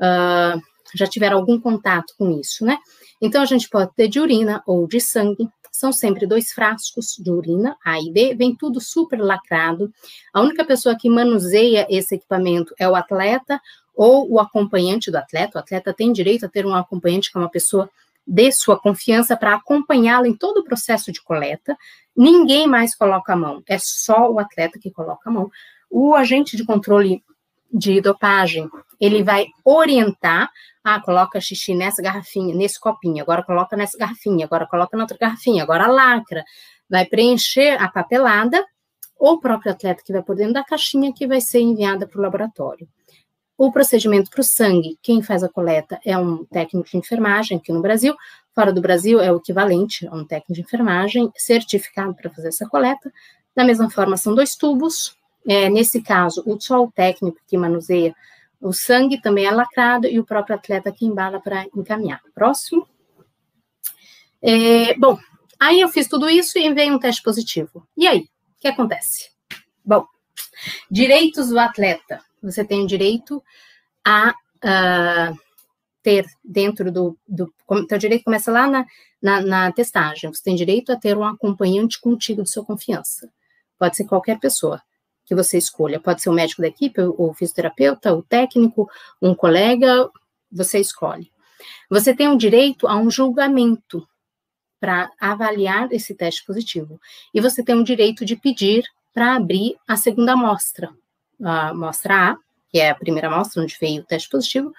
uh, já tiveram algum contato com isso, né? Então, a gente pode ter de urina ou de sangue. São sempre dois frascos de urina, A e B, vem tudo super lacrado. A única pessoa que manuseia esse equipamento é o atleta ou o acompanhante do atleta. O atleta tem direito a ter um acompanhante que é uma pessoa de sua confiança para acompanhá-lo em todo o processo de coleta. Ninguém mais coloca a mão, é só o atleta que coloca a mão. O agente de controle de dopagem, ele vai orientar, ah, coloca xixi nessa garrafinha, nesse copinho, agora coloca nessa garrafinha, agora coloca na outra garrafinha, agora lacra, vai preencher a papelada, ou o próprio atleta que vai por dentro da caixinha que vai ser enviada para o laboratório. O procedimento para o sangue, quem faz a coleta é um técnico de enfermagem aqui no Brasil, fora do Brasil é o equivalente a um técnico de enfermagem certificado para fazer essa coleta. Da mesma forma, são dois tubos. É, nesse caso, o o técnico que manuseia o sangue também é lacrado e o próprio atleta que embala para encaminhar. Próximo. É, bom, aí eu fiz tudo isso e veio um teste positivo. E aí, o que acontece? Bom, direitos do atleta você tem o direito a uh, ter dentro do, do teu direito começa lá na, na, na, testagem, você tem direito a ter um acompanhante contigo de sua confiança. Pode ser qualquer pessoa que você escolha, pode ser o médico da equipe, o fisioterapeuta, o técnico, um colega, você escolhe. Você tem o direito a um julgamento para avaliar esse teste positivo. E você tem o direito de pedir para abrir a segunda amostra, a amostra A, que é a primeira amostra, onde veio o teste positivo,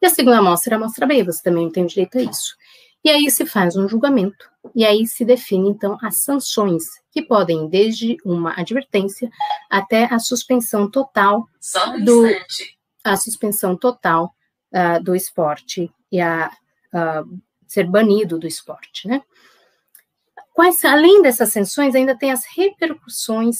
e a segunda amostra é a amostra B, você também tem direito a isso. E aí se faz um julgamento, e aí se define, então, as sanções, que podem desde uma advertência até a suspensão total um do a suspensão total uh, do esporte e a uh, ser banido do esporte, né? Quais, além dessas sanções, ainda tem as repercussões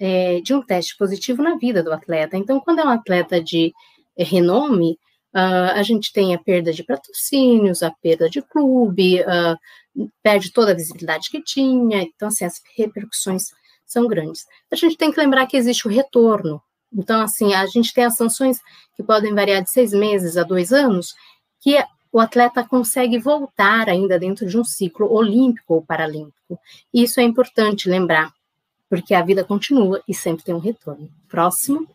é, de um teste positivo na vida do atleta. Então, quando é um atleta de renome, uh, a gente tem a perda de patrocínios, a perda de clube, uh, perde toda a visibilidade que tinha. Então, assim, as repercussões são grandes. A gente tem que lembrar que existe o retorno. Então, assim, a gente tem as sanções que podem variar de seis meses a dois anos, que o atleta consegue voltar ainda dentro de um ciclo olímpico ou paralímpico. Isso é importante lembrar porque a vida continua e sempre tem um retorno. Próximo.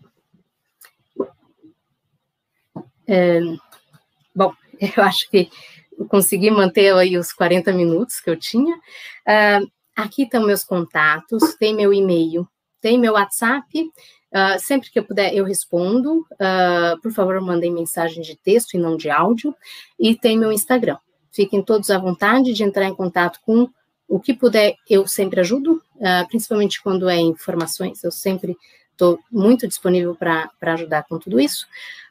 É, bom, eu acho que consegui manter aí os 40 minutos que eu tinha. Uh, aqui estão meus contatos, tem meu e-mail, tem meu WhatsApp. Uh, sempre que eu puder, eu respondo. Uh, por favor, mandem mensagem de texto e não de áudio. E tem meu Instagram. Fiquem todos à vontade de entrar em contato com o que puder, eu sempre ajudo, principalmente quando é informações, eu sempre estou muito disponível para ajudar com tudo isso.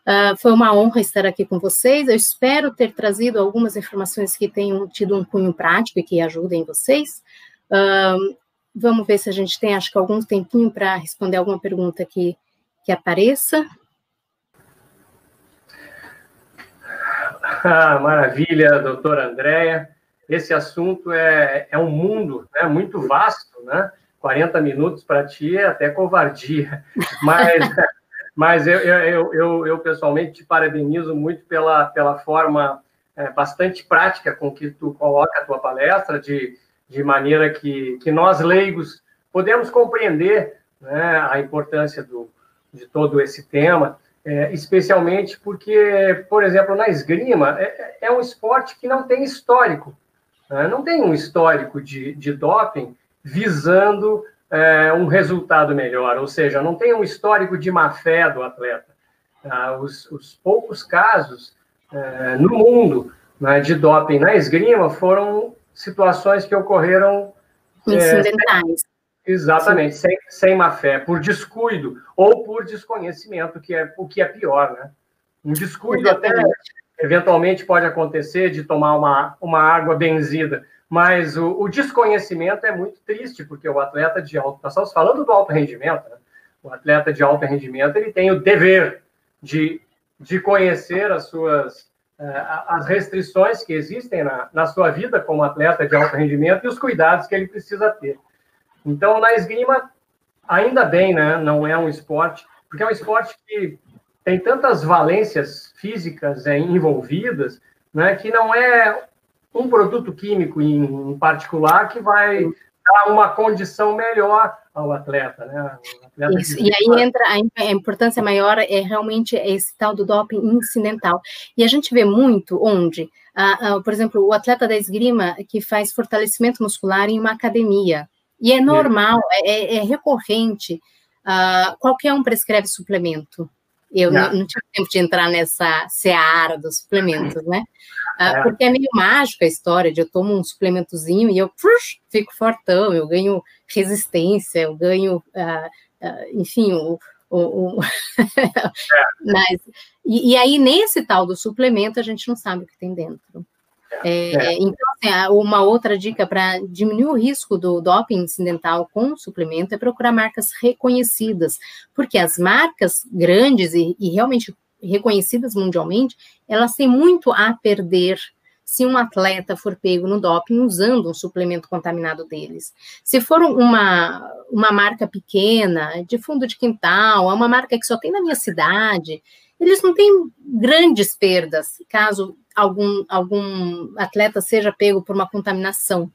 Uh, foi uma honra estar aqui com vocês. Eu espero ter trazido algumas informações que tenham tido um cunho prático e que ajudem vocês. Uh, vamos ver se a gente tem, acho que algum tempinho para responder alguma pergunta que, que apareça. Ah, maravilha, doutora Andréia esse assunto é, é um mundo né, muito vasto, né? 40 minutos para ti é até covardia, mas, mas eu, eu, eu, eu, pessoalmente te parabenizo muito pela, pela forma é, bastante prática com que tu coloca a tua palestra, de, de maneira que, que nós leigos podemos compreender né, a importância do, de todo esse tema, é, especialmente porque, por exemplo, na esgrima, é, é um esporte que não tem histórico, né? Não tem um histórico de, de doping visando é, um resultado melhor, ou seja, não tem um histórico de má fé do atleta. Ah, os, os, poucos casos é, no mundo né, de doping na esgrima foram situações que ocorreram é, incidentais. Exatamente, sem, sem má fé, por descuido ou por desconhecimento, que é o que é pior, né? Um descuido Exatamente. até eventualmente pode acontecer de tomar uma, uma água benzida, mas o, o desconhecimento é muito triste, porque o atleta de alto, nós estamos falando do alto rendimento, né? O atleta de alto rendimento ele tem o dever de, de conhecer as suas as restrições que existem na, na sua vida como atleta de alto rendimento e os cuidados que ele precisa ter. Então, na esgrima, ainda bem, né? Não é um esporte, porque é um esporte que tem tantas valências físicas é, envolvidas, né? Que não é um produto químico em particular que vai dar uma condição melhor ao atleta, né? Atleta Isso, e aí entra a, importância maior é realmente esse tal do doping incidental. E a gente vê muito onde, por exemplo, o atleta da esgrima que faz fortalecimento muscular em uma academia, e é normal, é, é, é recorrente, uh, qualquer um prescreve suplemento. Eu não, não tive tempo de entrar nessa seara dos suplementos, né? Ah, é. Porque é meio mágica a história de eu tomo um suplementozinho e eu fico fortão, eu ganho resistência, eu ganho, uh, uh, enfim, o, o, o mas e, e, aí nesse tal do suplemento a gente não sabe o que tem dentro. É, é. Então, assim, uma outra dica para diminuir o risco do doping incidental com suplemento é procurar marcas reconhecidas, porque as marcas grandes e, e realmente reconhecidas mundialmente, elas têm muito a perder se um atleta for pego no doping usando um suplemento contaminado deles. Se for uma, uma marca pequena, de fundo de quintal, é uma marca que só tem na minha cidade, eles não têm grandes perdas caso algum, algum atleta seja pego por uma contaminação.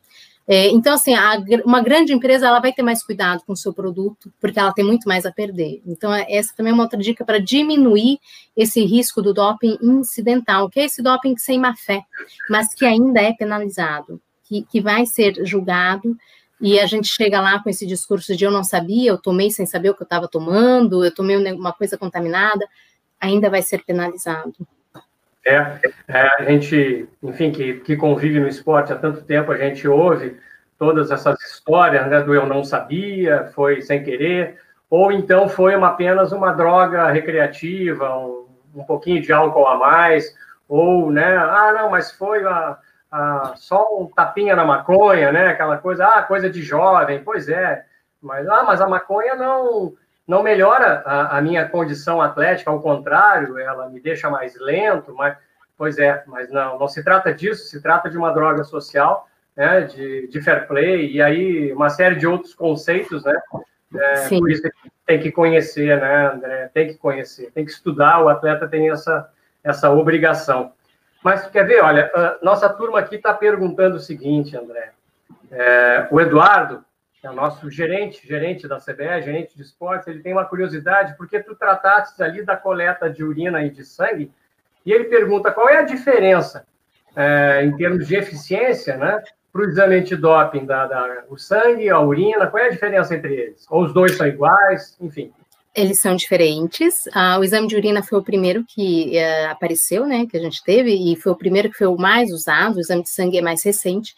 É, então, assim, a, uma grande empresa ela vai ter mais cuidado com o seu produto, porque ela tem muito mais a perder. Então, é, essa também é uma outra dica para diminuir esse risco do doping incidental, que é esse doping sem má fé, mas que ainda é penalizado, que, que vai ser julgado e a gente chega lá com esse discurso de eu não sabia, eu tomei sem saber o que eu estava tomando, eu tomei uma coisa contaminada, ainda vai ser penalizado. É, é, a gente, enfim, que, que convive no esporte há tanto tempo, a gente ouve todas essas histórias, né, do eu não sabia, foi sem querer, ou então foi uma, apenas uma droga recreativa, um, um pouquinho de álcool a mais, ou, né, ah, não, mas foi a, a, só um tapinha na maconha, né, aquela coisa, ah, coisa de jovem, pois é, mas, ah, mas a maconha não não melhora a, a, minha condição atlética, ao contrário, ela me deixa mais lento, mas, pois é, mas não, não se trata disso, se trata de uma droga social, né, de, de fair play, e aí uma série de outros conceitos, né, é, por isso tem que conhecer, né, André, tem que conhecer, tem que estudar, o atleta tem essa, essa obrigação. Mas, quer ver, olha, nossa turma aqui está perguntando o seguinte, André, é, o Eduardo, é o nosso gerente, gerente da CBE, gerente de esportes, ele tem uma curiosidade, porque tu trataste ali da coleta de urina e de sangue, e ele pergunta qual é a diferença é, em termos de eficiência, né, para o exame antidoping, da, da, o sangue, a urina, qual é a diferença entre eles? Ou os dois são iguais, enfim. Eles são diferentes. Ah, o exame de urina foi o primeiro que uh, apareceu, né, que a gente teve, e foi o primeiro que foi o mais usado. O exame de sangue é mais recente.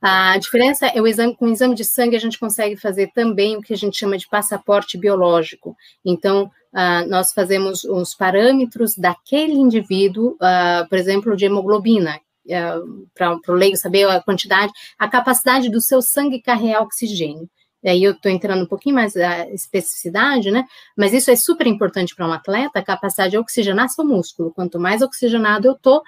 A diferença é o exame, com o exame de sangue a gente consegue fazer também o que a gente chama de passaporte biológico. Então, uh, nós fazemos os parâmetros daquele indivíduo, uh, por exemplo, de hemoglobina, uh, para o leigo saber a quantidade, a capacidade do seu sangue carregar oxigênio. E aí eu estou entrando um pouquinho mais a especificidade, né? Mas isso é super importante para um atleta, a capacidade de oxigenar seu músculo. Quanto mais oxigenado eu estou,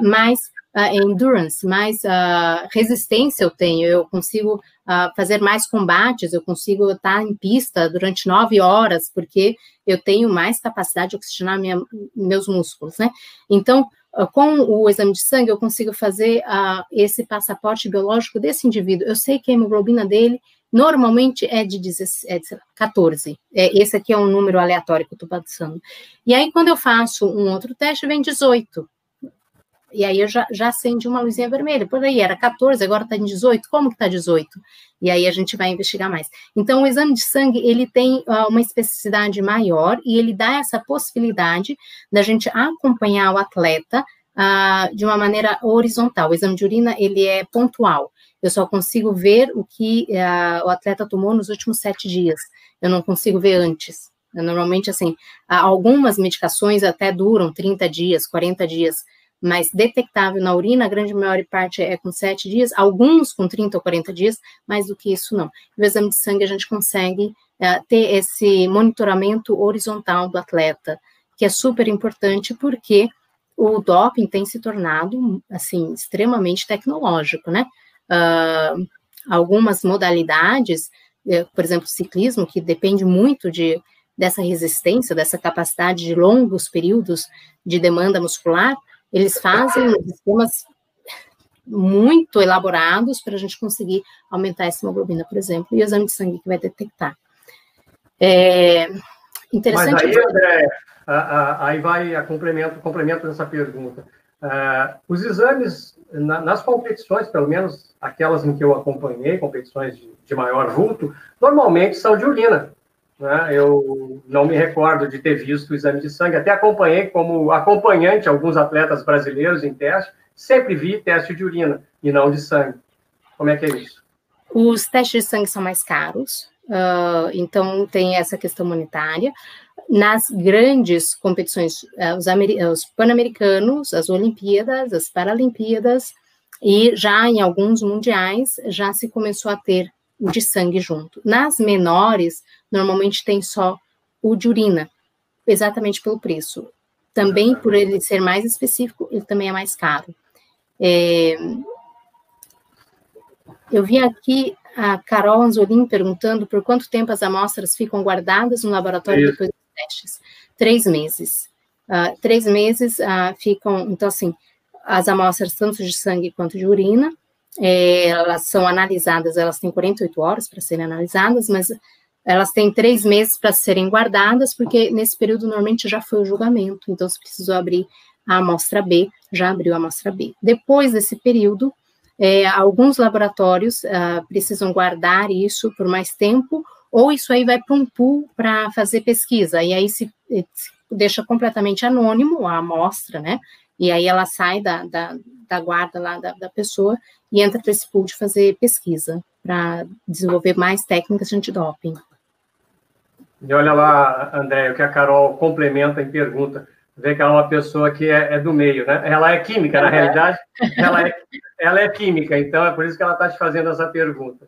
mais endurance, mais uh, resistência eu tenho, eu consigo uh, fazer mais combates, eu consigo estar em pista durante nove horas, porque eu tenho mais capacidade de oxigenar minha, meus músculos, né? Então, com o exame de sangue, eu consigo fazer esse passaporte biológico desse indivíduo. Eu sei que a hemoglobina dele normalmente é de, 16, é de 14. É, esse aqui é um número aleatório que eu estou passando. E aí, quando eu faço um outro teste, vem 18 e aí eu já, já acende uma luzinha vermelha. Por aí era 14, agora está em 18. Como que está 18? E aí a gente vai investigar mais. Então, o exame de sangue, ele tem uh, uma especificidade maior e ele dá essa possibilidade da gente acompanhar o atleta uh, de uma maneira horizontal. O exame de urina, ele é pontual. Eu só consigo ver o que uh, o atleta tomou nos últimos sete dias. Eu não consigo ver antes. Normalmente, assim, algumas medicações até duram 30 dias, 40 dias, mas detectável na urina, a grande maior parte é com 7 dias, alguns com 30 ou 40 dias, mais do que isso não. No exame de sangue a gente consegue uh, ter esse monitoramento horizontal do atleta, que é super importante porque o doping tem se tornado, assim, extremamente tecnológico, né? Uh, algumas modalidades, eh, por exemplo, ciclismo, que depende muito de, dessa resistência, dessa capacidade de longos períodos de demanda muscular, eles fazem sistemas muito elaborados para a gente conseguir aumentar essa hemoglobina, por exemplo, e o exame de sangue que vai detectar. É interessante. Mas aí, André, aí vai a complemento, complemento dessa pergunta. Uh, os exames na, nas competições, pelo menos aquelas em que eu acompanhei, competições de, de maior vulto, normalmente são de urina. Né? Eu não me recordo de ter visto o exame de sangue, até acompanhei como acompanhante alguns atletas brasileiros em teste, sempre vi teste de urina e não de sangue. Como é que é isso? Os testes de sangue são mais caros, uh, então tem essa questão monetária. Nas grandes competições, uh, os, os pan-americanos, as Olimpíadas, as Paralimpíadas, e já em alguns mundiais já se começou a ter o de sangue junto. Nas menores, normalmente tem só o de urina, exatamente pelo preço. Também por ele ser mais específico, ele também é mais caro. É, eu vi aqui a Carol Anzolin perguntando por quanto tempo as amostras ficam guardadas no laboratório Isso. depois dos testes. Três meses. Uh, três meses uh, ficam, então assim, as amostras tanto de sangue quanto de urina, é, elas são analisadas, elas têm 48 horas para serem analisadas, mas elas têm três meses para serem guardadas, porque nesse período normalmente já foi o julgamento, então se precisou abrir a amostra B, já abriu a amostra B. Depois desse período, é, alguns laboratórios uh, precisam guardar isso por mais tempo, ou isso aí vai para um pool para fazer pesquisa, e aí se, se, deixa completamente anônimo a amostra, né? E aí ela sai da, da, da guarda lá da, da pessoa e entra para esse pool de fazer pesquisa, para desenvolver mais técnicas de antidoping. E olha lá, André, o que a Carol complementa e pergunta vê que ela é uma pessoa que é, é do meio, né? Ela é química, na realidade, ela é, ela é química, então é por isso que ela está te fazendo essa pergunta.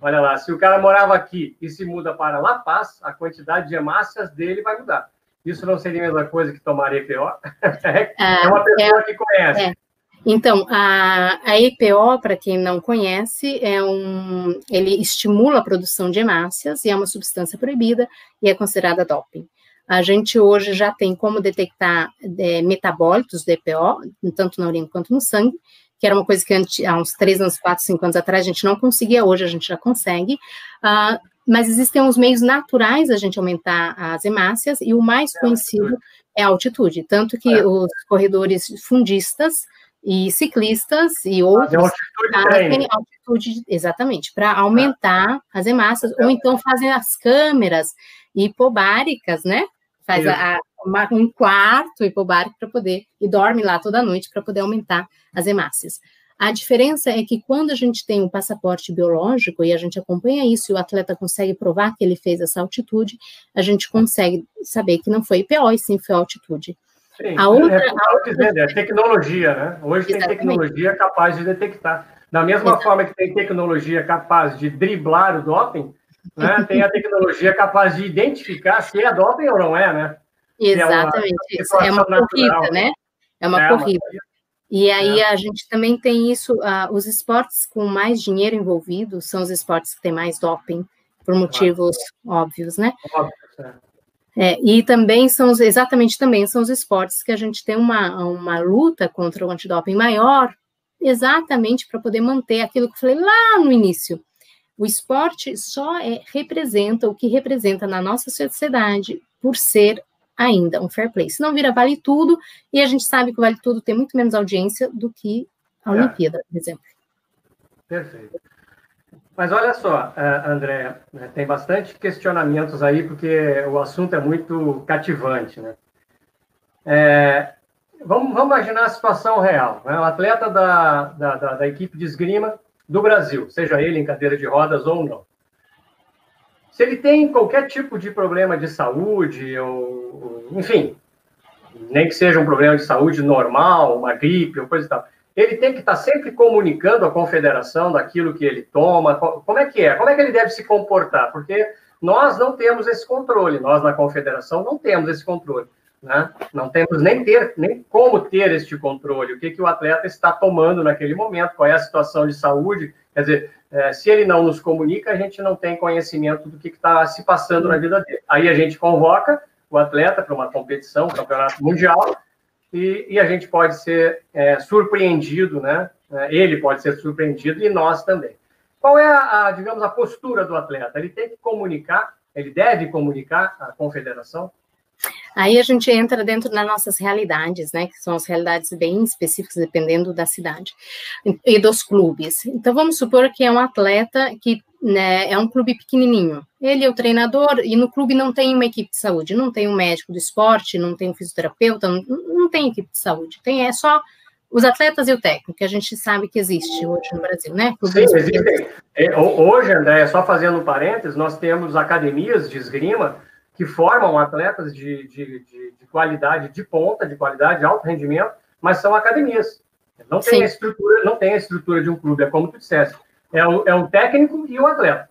Olha lá, se o cara morava aqui e se muda para La Paz, a quantidade de hemácias dele vai mudar. Isso não seria a mesma coisa que tomar EPO? é, é uma pessoa é, que conhece. Então, a, a EPO, para quem não conhece, é um, ele estimula a produção de hemácias e é uma substância proibida e é considerada doping. A gente hoje já tem como detectar é, metabólitos do EPO, tanto na urina quanto no sangue, que era uma coisa que antes, há uns três anos, quatro, cinco anos atrás a gente não conseguia, hoje a gente já consegue. Uh, mas existem uns meios naturais a gente aumentar as hemácias, e o mais é conhecido é a altitude. Tanto que é. os corredores fundistas e ciclistas e outros fazem altitude, exatamente, para aumentar as hemácias, ou então fazem as câmeras hipobáricas, né? faz a, uma, um quarto hipobárico para poder, e dorme lá toda noite para poder aumentar as hemácias. A diferença é que quando a gente tem um passaporte biológico e a gente acompanha isso e o atleta consegue provar que ele fez essa altitude, a gente consegue saber que não foi IPO e sim foi altitude. Sim, a outra, é, a outra... Dizendo, é tecnologia, né? Hoje Exatamente. tem tecnologia capaz de detectar. Da mesma Exatamente. forma que tem tecnologia capaz de driblar o doping, né? Tem a tecnologia capaz de identificar se é doping ou não é, né? Exatamente, é uma, é uma corrida, né? É uma é corrida. Uma... E aí é. a gente também tem isso, uh, os esportes com mais dinheiro envolvido são os esportes que têm mais doping, por motivos óbvios, né? Óbvio, é. É, e também são os, exatamente também são os esportes que a gente tem uma, uma luta contra o antidoping maior, exatamente para poder manter aquilo que eu falei lá no início, o esporte só é, representa o que representa na nossa sociedade por ser ainda um fair play. Senão vira vale tudo, e a gente sabe que o vale tudo tem muito menos audiência do que a é. Olimpíada, por exemplo. Perfeito. Mas olha só, eh, André, né, tem bastante questionamentos aí, porque o assunto é muito cativante, né? É, vamos, vamos, imaginar a situação real. Né? O atleta da, da, da, da equipe de esgrima do Brasil, seja ele em cadeira de rodas ou não. Se ele tem qualquer tipo de problema de saúde, ou, enfim, nem que seja um problema de saúde normal, uma gripe ou coisa e tal, ele tem que estar sempre comunicando à confederação daquilo que ele toma. Como é que é? Como é que ele deve se comportar? Porque Nós não temos esse controle, nós na confederação não temos esse controle. Né? Não temos nem ter, nem como ter este controle, o que, que o atleta está tomando naquele momento, qual é a situação de saúde. Quer dizer, é, se ele não nos comunica, a gente não tem conhecimento do que está se passando na vida dele. Aí a gente convoca o atleta para uma competição, um campeonato mundial, e, e, a gente pode ser é, surpreendido, né? É, ele pode ser surpreendido e nós também. Qual é a, a, digamos, a postura do atleta? Ele tem que comunicar, ele deve comunicar à confederação? Aí a gente entra dentro das nossas realidades, né, que são as realidades bem específicas, dependendo da cidade e dos clubes. Então, vamos supor que é um atleta que né, é um clube pequenininho. Ele é o treinador e no clube não tem uma equipe de saúde, não tem um médico do esporte, não tem um fisioterapeuta, não, não tem equipe de saúde. Tem é só os atletas e o técnico, que a gente sabe que existe hoje no Brasil, né? Sim, existem. É, hoje, André, só fazendo um parênteses, nós temos academias de esgrima que formam atletas de, de, de, de, qualidade de ponta, de qualidade de alto rendimento, mas são academias. Não tem, a estrutura, não tem a estrutura de um clube, é como tu disseste. É o, é o técnico e o atleta.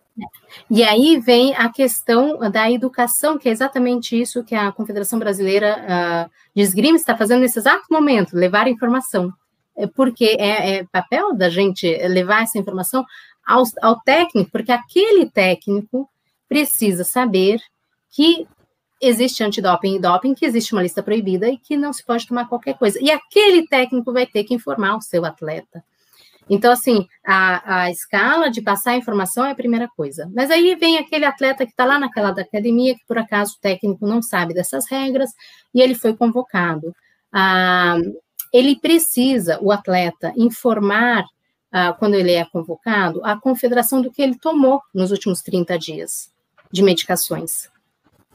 E aí vem a questão da educação, que é exatamente isso que a Confederação Brasileira uh, de Esgrima está fazendo nesse exato momento, levar informação. É porque é, é papel da gente levar essa informação ao, ao técnico, porque aquele técnico precisa saber que existe antidoping e doping, que existe uma lista proibida e que não se pode tomar qualquer coisa. E aquele técnico vai ter que informar o seu atleta. Então, assim, a, a escala de passar a informação é a primeira coisa. Mas aí vem aquele atleta que está lá naquela da academia, que por acaso o técnico não sabe dessas regras, e ele foi convocado. Ah, ele precisa, o atleta, informar, ah, quando ele é convocado, a confederação do que ele tomou nos últimos 30 dias de medicações.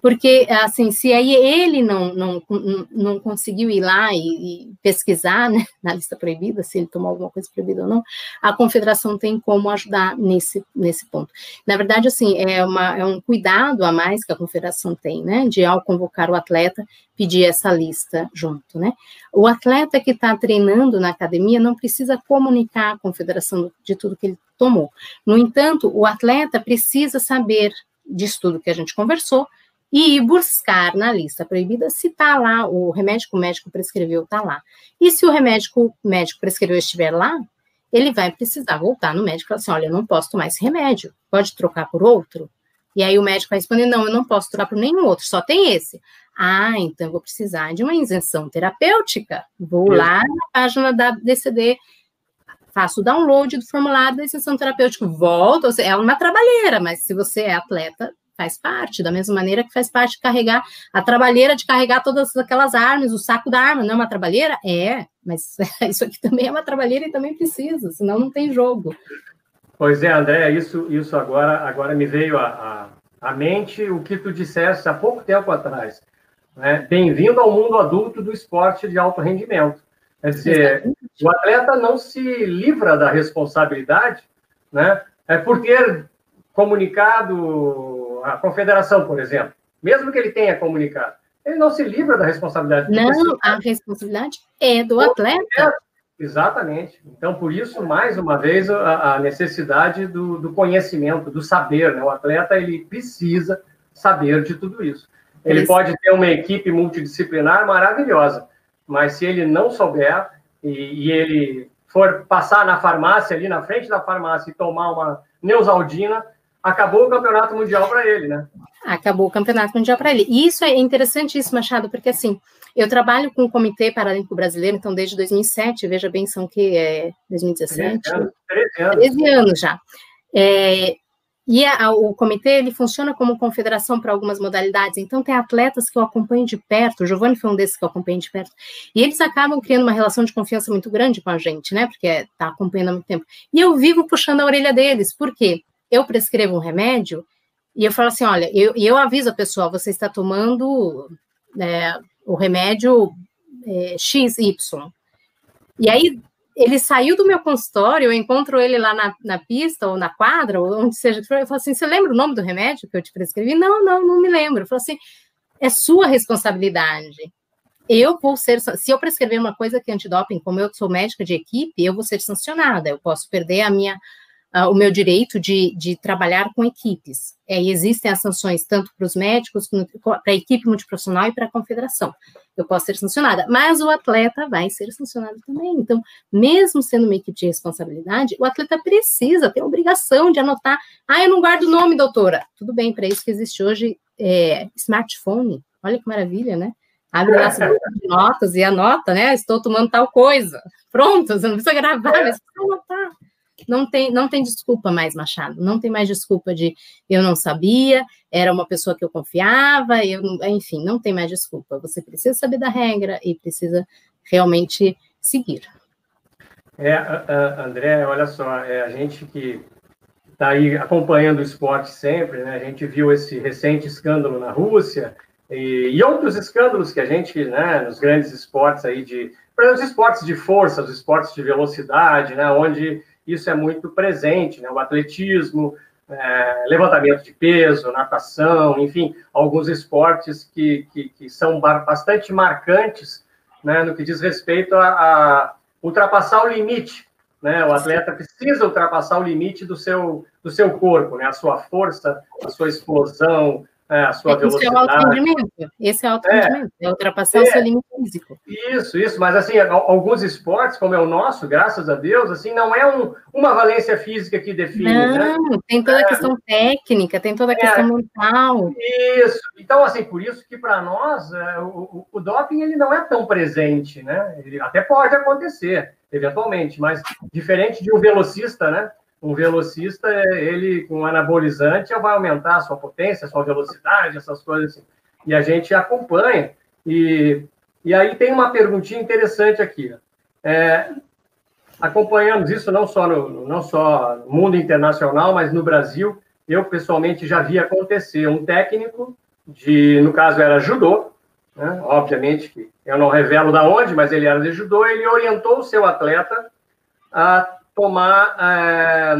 Porque, assim, se aí ele não, não, não conseguiu ir lá e, e, pesquisar né, na lista proibida, se ele tomou alguma coisa proibida ou não, a confederação tem como ajudar nesse, nesse ponto. Na verdade, assim, é, uma, é um cuidado a mais que a confederação tem, né, de ao convocar o atleta, pedir essa lista junto, né. O atleta que está treinando na academia não precisa comunicar à confederação de tudo que ele tomou. No entanto, o atleta precisa saber disso tudo que a gente conversou, e ir buscar na lista proibida se está lá, o remédio que o médico prescreveu está lá. E se o remédio que o médico prescreveu estiver lá, ele vai precisar voltar no médico e falar assim: olha, eu não posso tomar esse remédio, pode trocar por outro? E aí o médico vai responder: não, eu não posso trocar por nenhum outro, só tem esse. Ah, então eu vou precisar de uma isenção terapêutica. Vou lá na página da DCD, faço o download do formulário da isenção terapêutica, volto, é uma trabalheira, mas se você é atleta, faz parte, da mesma maneira que faz parte de carregar a trabalheira de carregar todas aquelas armas, o saco da arma, não é uma trabalheira? É, mas isso aqui também é uma trabalheira e também precisa, senão não tem jogo. Pois é, André, isso, isso agora, agora me veio à a, mente o que tu disseste há pouco tempo atrás. Né? Bem-vindo ao mundo adulto do esporte de alto rendimento. Quer dizer, Exatamente. o atleta não se livra da responsabilidade né? é por ter comunicado a confederação, por exemplo, mesmo que ele tenha comunicado, ele não se livra da responsabilidade. Não, a responsabilidade é do atleta. Exatamente. Então, por isso, mais uma vez, a, a necessidade do, do, conhecimento, do saber. Né? O atleta ele precisa saber de tudo isso. Ele isso. pode ter uma equipe multidisciplinar maravilhosa, mas se ele não souber e, e, ele for passar na farmácia, ali na frente da farmácia, e tomar uma Neusaldina, acabou o campeonato mundial para ele, né? Acabou o campeonato mundial para ele. E isso é interessante, isso, Machado, porque assim, eu trabalho com o Comitê Paralímpico Brasileiro, então desde 2007, veja bem, são que é 2017? 13 anos. 13 anos, 13 anos já. É, e a, o comitê ele funciona como confederação para algumas modalidades. Então tem atletas que eu acompanho de perto. O Giovanni foi um desses que eu acompanho de perto. E eles acabam criando uma relação de confiança muito grande com a gente, né? Porque está acompanhando há muito tempo. E eu vivo puxando a orelha deles. Por quê? Eu prescrevo um remédio e eu falo assim, olha, eu, eu aviso a pessoa, você está tomando é, o remédio é, XY. E aí ele saiu do meu consultório, eu encontro ele lá na, na pista ou na quadra, ou onde seja, eu falo assim, você lembra o nome do remédio que eu te prescrevi? Não, não, não me lembro. Eu falo assim, é sua responsabilidade. Eu vou ser, se eu prescrever uma coisa que é antidoping, como eu sou médica de equipe, eu vou ser sancionada, eu posso perder a minha uh, o meu direito de, de trabalhar com equipes. É, existem as sanções tanto para os médicos, para a equipe multiprofissional e para a confederação. Eu posso ser sancionada, mas o atleta vai ser sancionado também. Então, mesmo sendo uma equipe de responsabilidade, o atleta precisa, tem a obrigação de anotar. Ah, eu não guardo o nome, doutora. Tudo bem, para isso que existe hoje é, smartphone. Olha que maravilha, né? Abre lá de notas e anota, né? Estou tomando tal coisa. Pronto, você não precisa gravar, mas precisa anotar. Não tem, não tem desculpa mais, Machado. Não tem mais desculpa de eu não sabia, era uma pessoa que eu confiava, eu, enfim, não tem mais desculpa. Você precisa saber da regra e precisa realmente seguir. É, André, olha só, é, a gente que está aí acompanhando o esporte sempre, né? A gente viu esse recente escândalo na Rússia e, e outros escândalos que a gente, né, nos grandes esportes aí de, os esportes de força, os esportes de velocidade, né, onde isso é muito presente, né? O atletismo, é, levantamento de peso, natação, enfim, alguns esportes que, que, que são bastante marcantes né, no que diz respeito a, a, ultrapassar o limite. Né? O atleta precisa ultrapassar o limite do seu, do seu corpo, né? a sua força, a sua explosão, é, a sua velocidade. Isso é o alto rendimento. Esse é o alto é, é ultrapassar é, o seu limite físico. Isso, isso, mas assim, alguns esportes, como é o nosso, graças a Deus, assim, não é um, uma valência física que define. Né? Não, né? tem toda a é. questão técnica, tem toda a questão é. mental. Isso, então, assim, por isso que para nós é, o, o, doping ele não é tão presente, né? Ele até pode acontecer, eventualmente, mas diferente de um velocista, né? Um velocista, ele com anabolizante vai aumentar a sua potência, a sua velocidade, essas coisas assim. E a gente acompanha. E, e aí tem uma perguntinha interessante aqui. É, acompanhamos isso não só no não só no mundo internacional, mas no Brasil. Eu pessoalmente já vi acontecer um técnico de, no caso era judô, né? obviamente que eu não revelo da onde, mas ele era de judô. Ele orientou o seu atleta a tomar é,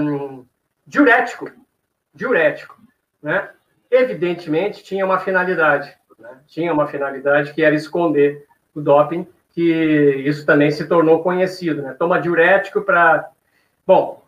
diurético, diurético, né? Evidentemente tinha uma finalidade, né? tinha uma finalidade que era esconder o doping, que isso também se tornou conhecido, né? Toma diurético para, bom,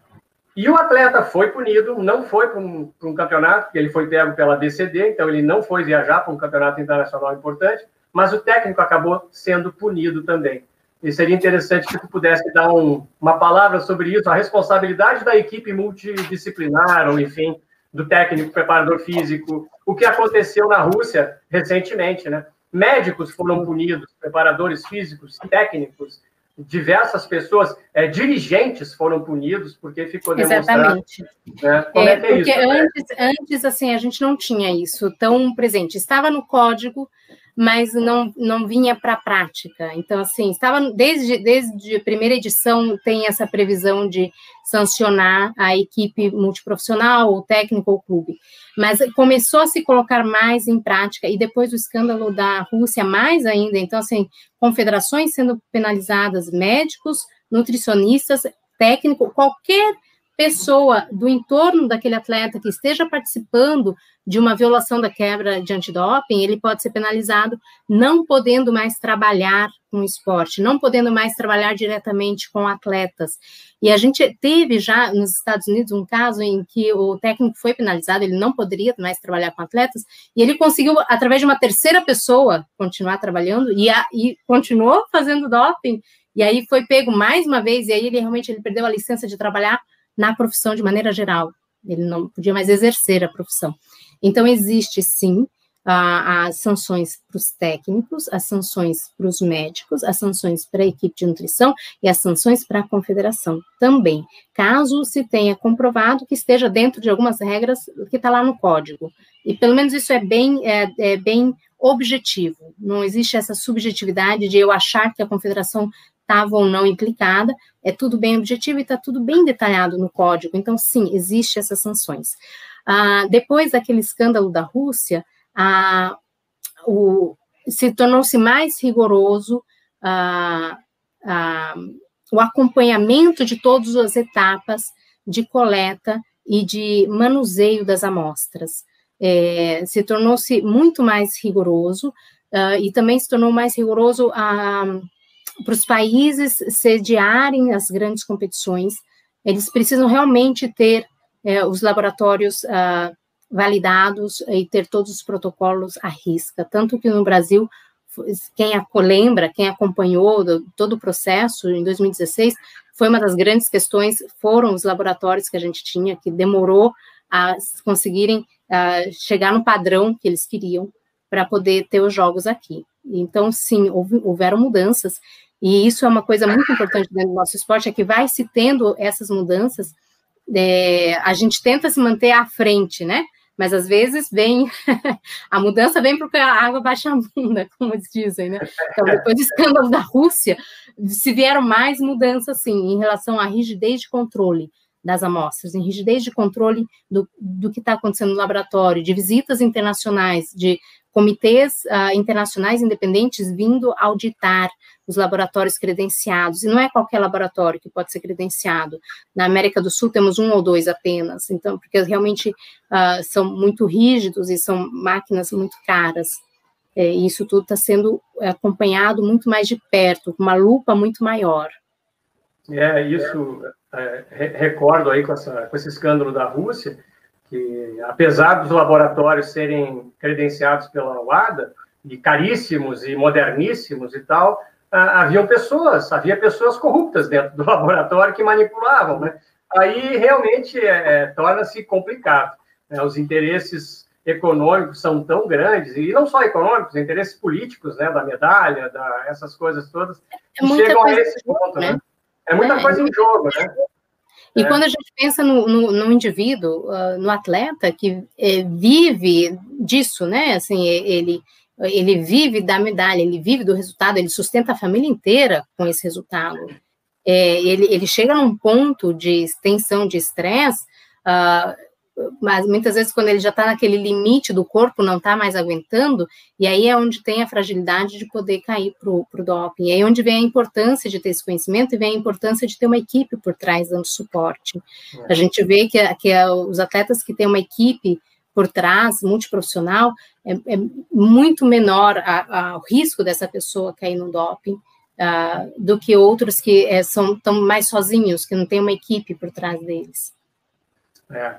e o atleta foi punido, não foi para um, um, campeonato, ele foi pego pela DCD, então ele não foi viajar para um campeonato internacional importante, mas o técnico acabou sendo punido também. E seria interessante que tu pudesse dar um, uma palavra sobre isso, a responsabilidade da equipe multidisciplinar, ou enfim, do técnico preparador físico, o que aconteceu na Rússia recentemente, né? Médicos foram punidos, preparadores físicos, técnicos, diversas pessoas, é, dirigentes foram punidos porque ficou demonstrado. Exatamente. Né? Como é, é que é porque isso, antes, né? antes, assim, a gente não tinha isso tão presente. Estava no código, mas não, não vinha para a prática. Então, assim, estava desde, desde a primeira edição tem essa previsão de sancionar a equipe multiprofissional, o técnico ou clube. Mas começou a se colocar mais em prática, e depois do escândalo da Rússia, mais ainda. Então, assim, confederações sendo penalizadas, médicos, nutricionistas, técnico, qualquer pessoa do entorno daquele atleta que esteja participando de uma violação da quebra de antidoping, ele pode ser penalizado não podendo mais trabalhar com esporte, não podendo mais trabalhar diretamente com atletas. E a gente teve já nos Estados Unidos um caso em que o técnico foi penalizado, ele não poderia mais trabalhar com atletas, e ele conseguiu, através de uma terceira pessoa, continuar trabalhando e, a, e continuou fazendo doping, e aí foi pego mais uma vez, e aí ele realmente ele perdeu a licença de trabalhar na profissão de maneira geral. Ele não podia mais exercer a profissão. Então, existe sim as sanções para os técnicos, as sanções para os médicos, as sanções para a equipe de nutrição e as sanções para a confederação também, caso se tenha comprovado que esteja dentro de algumas regras que está lá no código. E pelo menos isso é bem, é, é bem objetivo, não existe essa subjetividade de eu achar que a confederação estava ou não implicada, é tudo bem objetivo e está tudo bem detalhado no código. Então, sim, existe essas sanções. Ah, depois daquele escândalo da Rússia, ah, o, se tornou-se mais rigoroso ah, o acompanhamento de todas as etapas de coleta e de manuseio das amostras. É, se tornou-se muito mais rigoroso uh, e também se tornou mais rigoroso a, para os países sediarem as grandes competições, eles precisam realmente ter é, os laboratórios ah, validados e ter todos os protocolos à risca. Tanto que no Brasil, quem lembra, quem acompanhou do, todo o processo em 2016, foi uma das grandes questões, foram os laboratórios que a gente tinha, que demorou a conseguirem uh, chegar no padrão que eles queriam para poder ter os jogos aqui. Então, sim, houve, houveram mudanças, e isso é uma coisa muito importante dentro do nosso esporte, é que vai se tendo essas mudanças, é, a gente tenta se manter à frente, né? Mas às vezes vem, a mudança vem porque a água baixa a bunda, como eles dizem, né? Então, depois do escândalo da Rússia, se vieram mais mudanças, sim, em relação à rigidez de controle das amostras, em rigidez de controle do, do que está acontecendo no laboratório, de visitas internacionais, de comitês uh, internacionais independentes vindo auditar os laboratórios credenciados, e não é qualquer laboratório que pode ser credenciado. Na América do Sul temos um ou dois apenas, então, porque realmente uh, são muito rígidos e são máquinas muito caras. É, e isso tudo está sendo acompanhado muito mais de perto, com uma lupa muito maior. É, isso, é, recordo aí com, essa, com esse escândalo da Rússia, que apesar dos laboratórios serem credenciados pela UADA, e caríssimos e moderníssimos e tal, haviam pessoas, havia pessoas corruptas dentro do laboratório que manipulavam, né? Aí realmente é, é, torna-se complicado. Né? Os interesses econômicos são tão grandes, e não só econômicos, interesses políticos, né, da medalha, da, essas coisas todas, é chegam a esse ponto, né? né? É muita é, coisa em jogo, né? E é. quando a gente pensa no, no, no indivíduo, uh, no atleta que é, vive disso, né? Assim, ele ele vive da medalha, ele vive do resultado, ele sustenta a família inteira com esse resultado. É, ele, ele chega num ponto de tensão, de estresse, uh, mas muitas vezes quando ele já está naquele limite do corpo, não está mais aguentando, e aí é onde tem a fragilidade de poder cair para o doping. E aí é onde vem a importância de ter esse conhecimento e vem a importância de ter uma equipe por trás dando suporte. É. A gente vê que, que os atletas que têm uma equipe por trás, multiprofissional, é, é muito menor a, a, o risco dessa pessoa cair no doping uh, do que outros que é, são tão mais sozinhos, que não tem uma equipe por trás deles. É.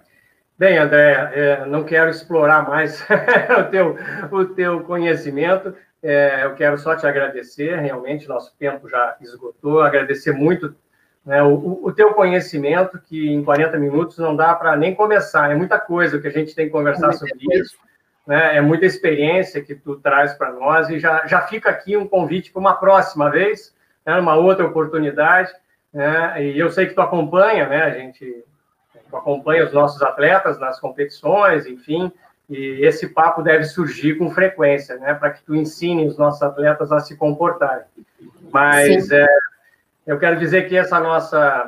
Bem, André, é, não quero explorar mais o, teu, o teu conhecimento. É, eu quero só te agradecer, realmente, nosso tempo já esgotou. Agradecer muito né, o, o teu conhecimento, que em 40 minutos não dá para nem começar. É muita coisa que a gente tem que conversar é sobre coisa. isso. Né, é muita experiência que tu traz para nós e já, já fica aqui um convite para uma próxima vez, né, uma outra oportunidade. Né, e eu sei que tu acompanha, né, a gente acompanha os nossos atletas nas competições, enfim, e esse papo deve surgir com frequência, né, para que tu ensine os nossos atletas a se comportarem. Mas é, eu quero dizer que essa nossa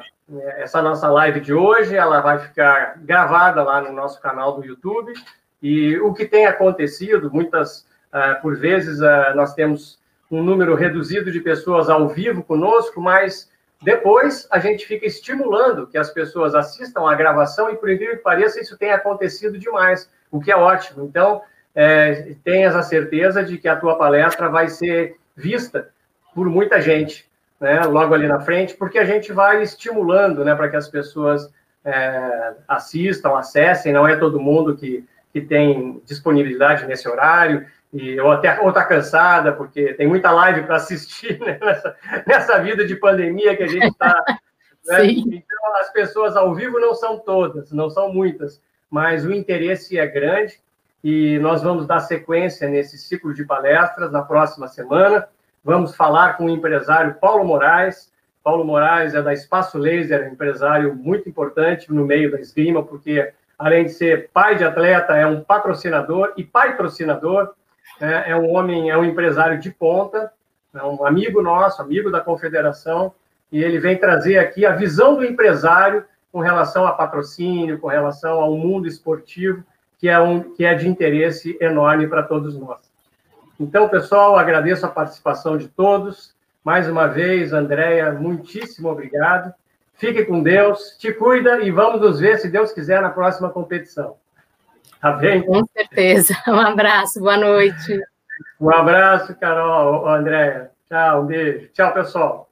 essa nossa live de hoje, ela vai ficar gravada lá no nosso canal do YouTube, e o que tem acontecido, muitas, uh, por vezes, uh, nós temos um número reduzido de pessoas ao vivo conosco, mas depois, a gente fica estimulando que as pessoas assistam à gravação e, por incrível que pareça, isso tem acontecido demais, o que é ótimo. Então, é, tenhas a certeza de que a tua palestra vai ser vista por muita gente, né, logo ali na frente, porque a gente vai estimulando né, para que as pessoas é, assistam, acessem, não é todo mundo que, que tem disponibilidade nesse horário, e ou até ou tá cansada porque tem muita live para assistir né? nessa, nessa vida de pandemia que a gente está. Né? Então as pessoas ao vivo não são todas, não são muitas, mas o interesse é grande e nós vamos dar sequência nesse ciclo de palestras na próxima semana. Vamos falar com o empresário Paulo Moraes. Paulo Moraes é da Espaço Laser, empresário muito importante no meio da esgrima, porque além de ser pai de atleta, é um patrocinador e patrocinador é, é um homem, é um empresário de ponta, é um amigo nosso, amigo da confederação, e ele vem trazer aqui a visão do empresário com relação a patrocínio, com relação ao mundo esportivo, que é, um, que é de interesse enorme para todos nós. Então, pessoal, agradeço a participação de todos. Mais uma vez, Andréia, muitíssimo obrigado. Fique com Deus, te cuida e vamos nos ver, se Deus quiser, na próxima competição. Tá bem? Com certeza. Um abraço, boa noite. Um abraço, Carol, Andréia. Tchau, um beijo. Tchau, pessoal.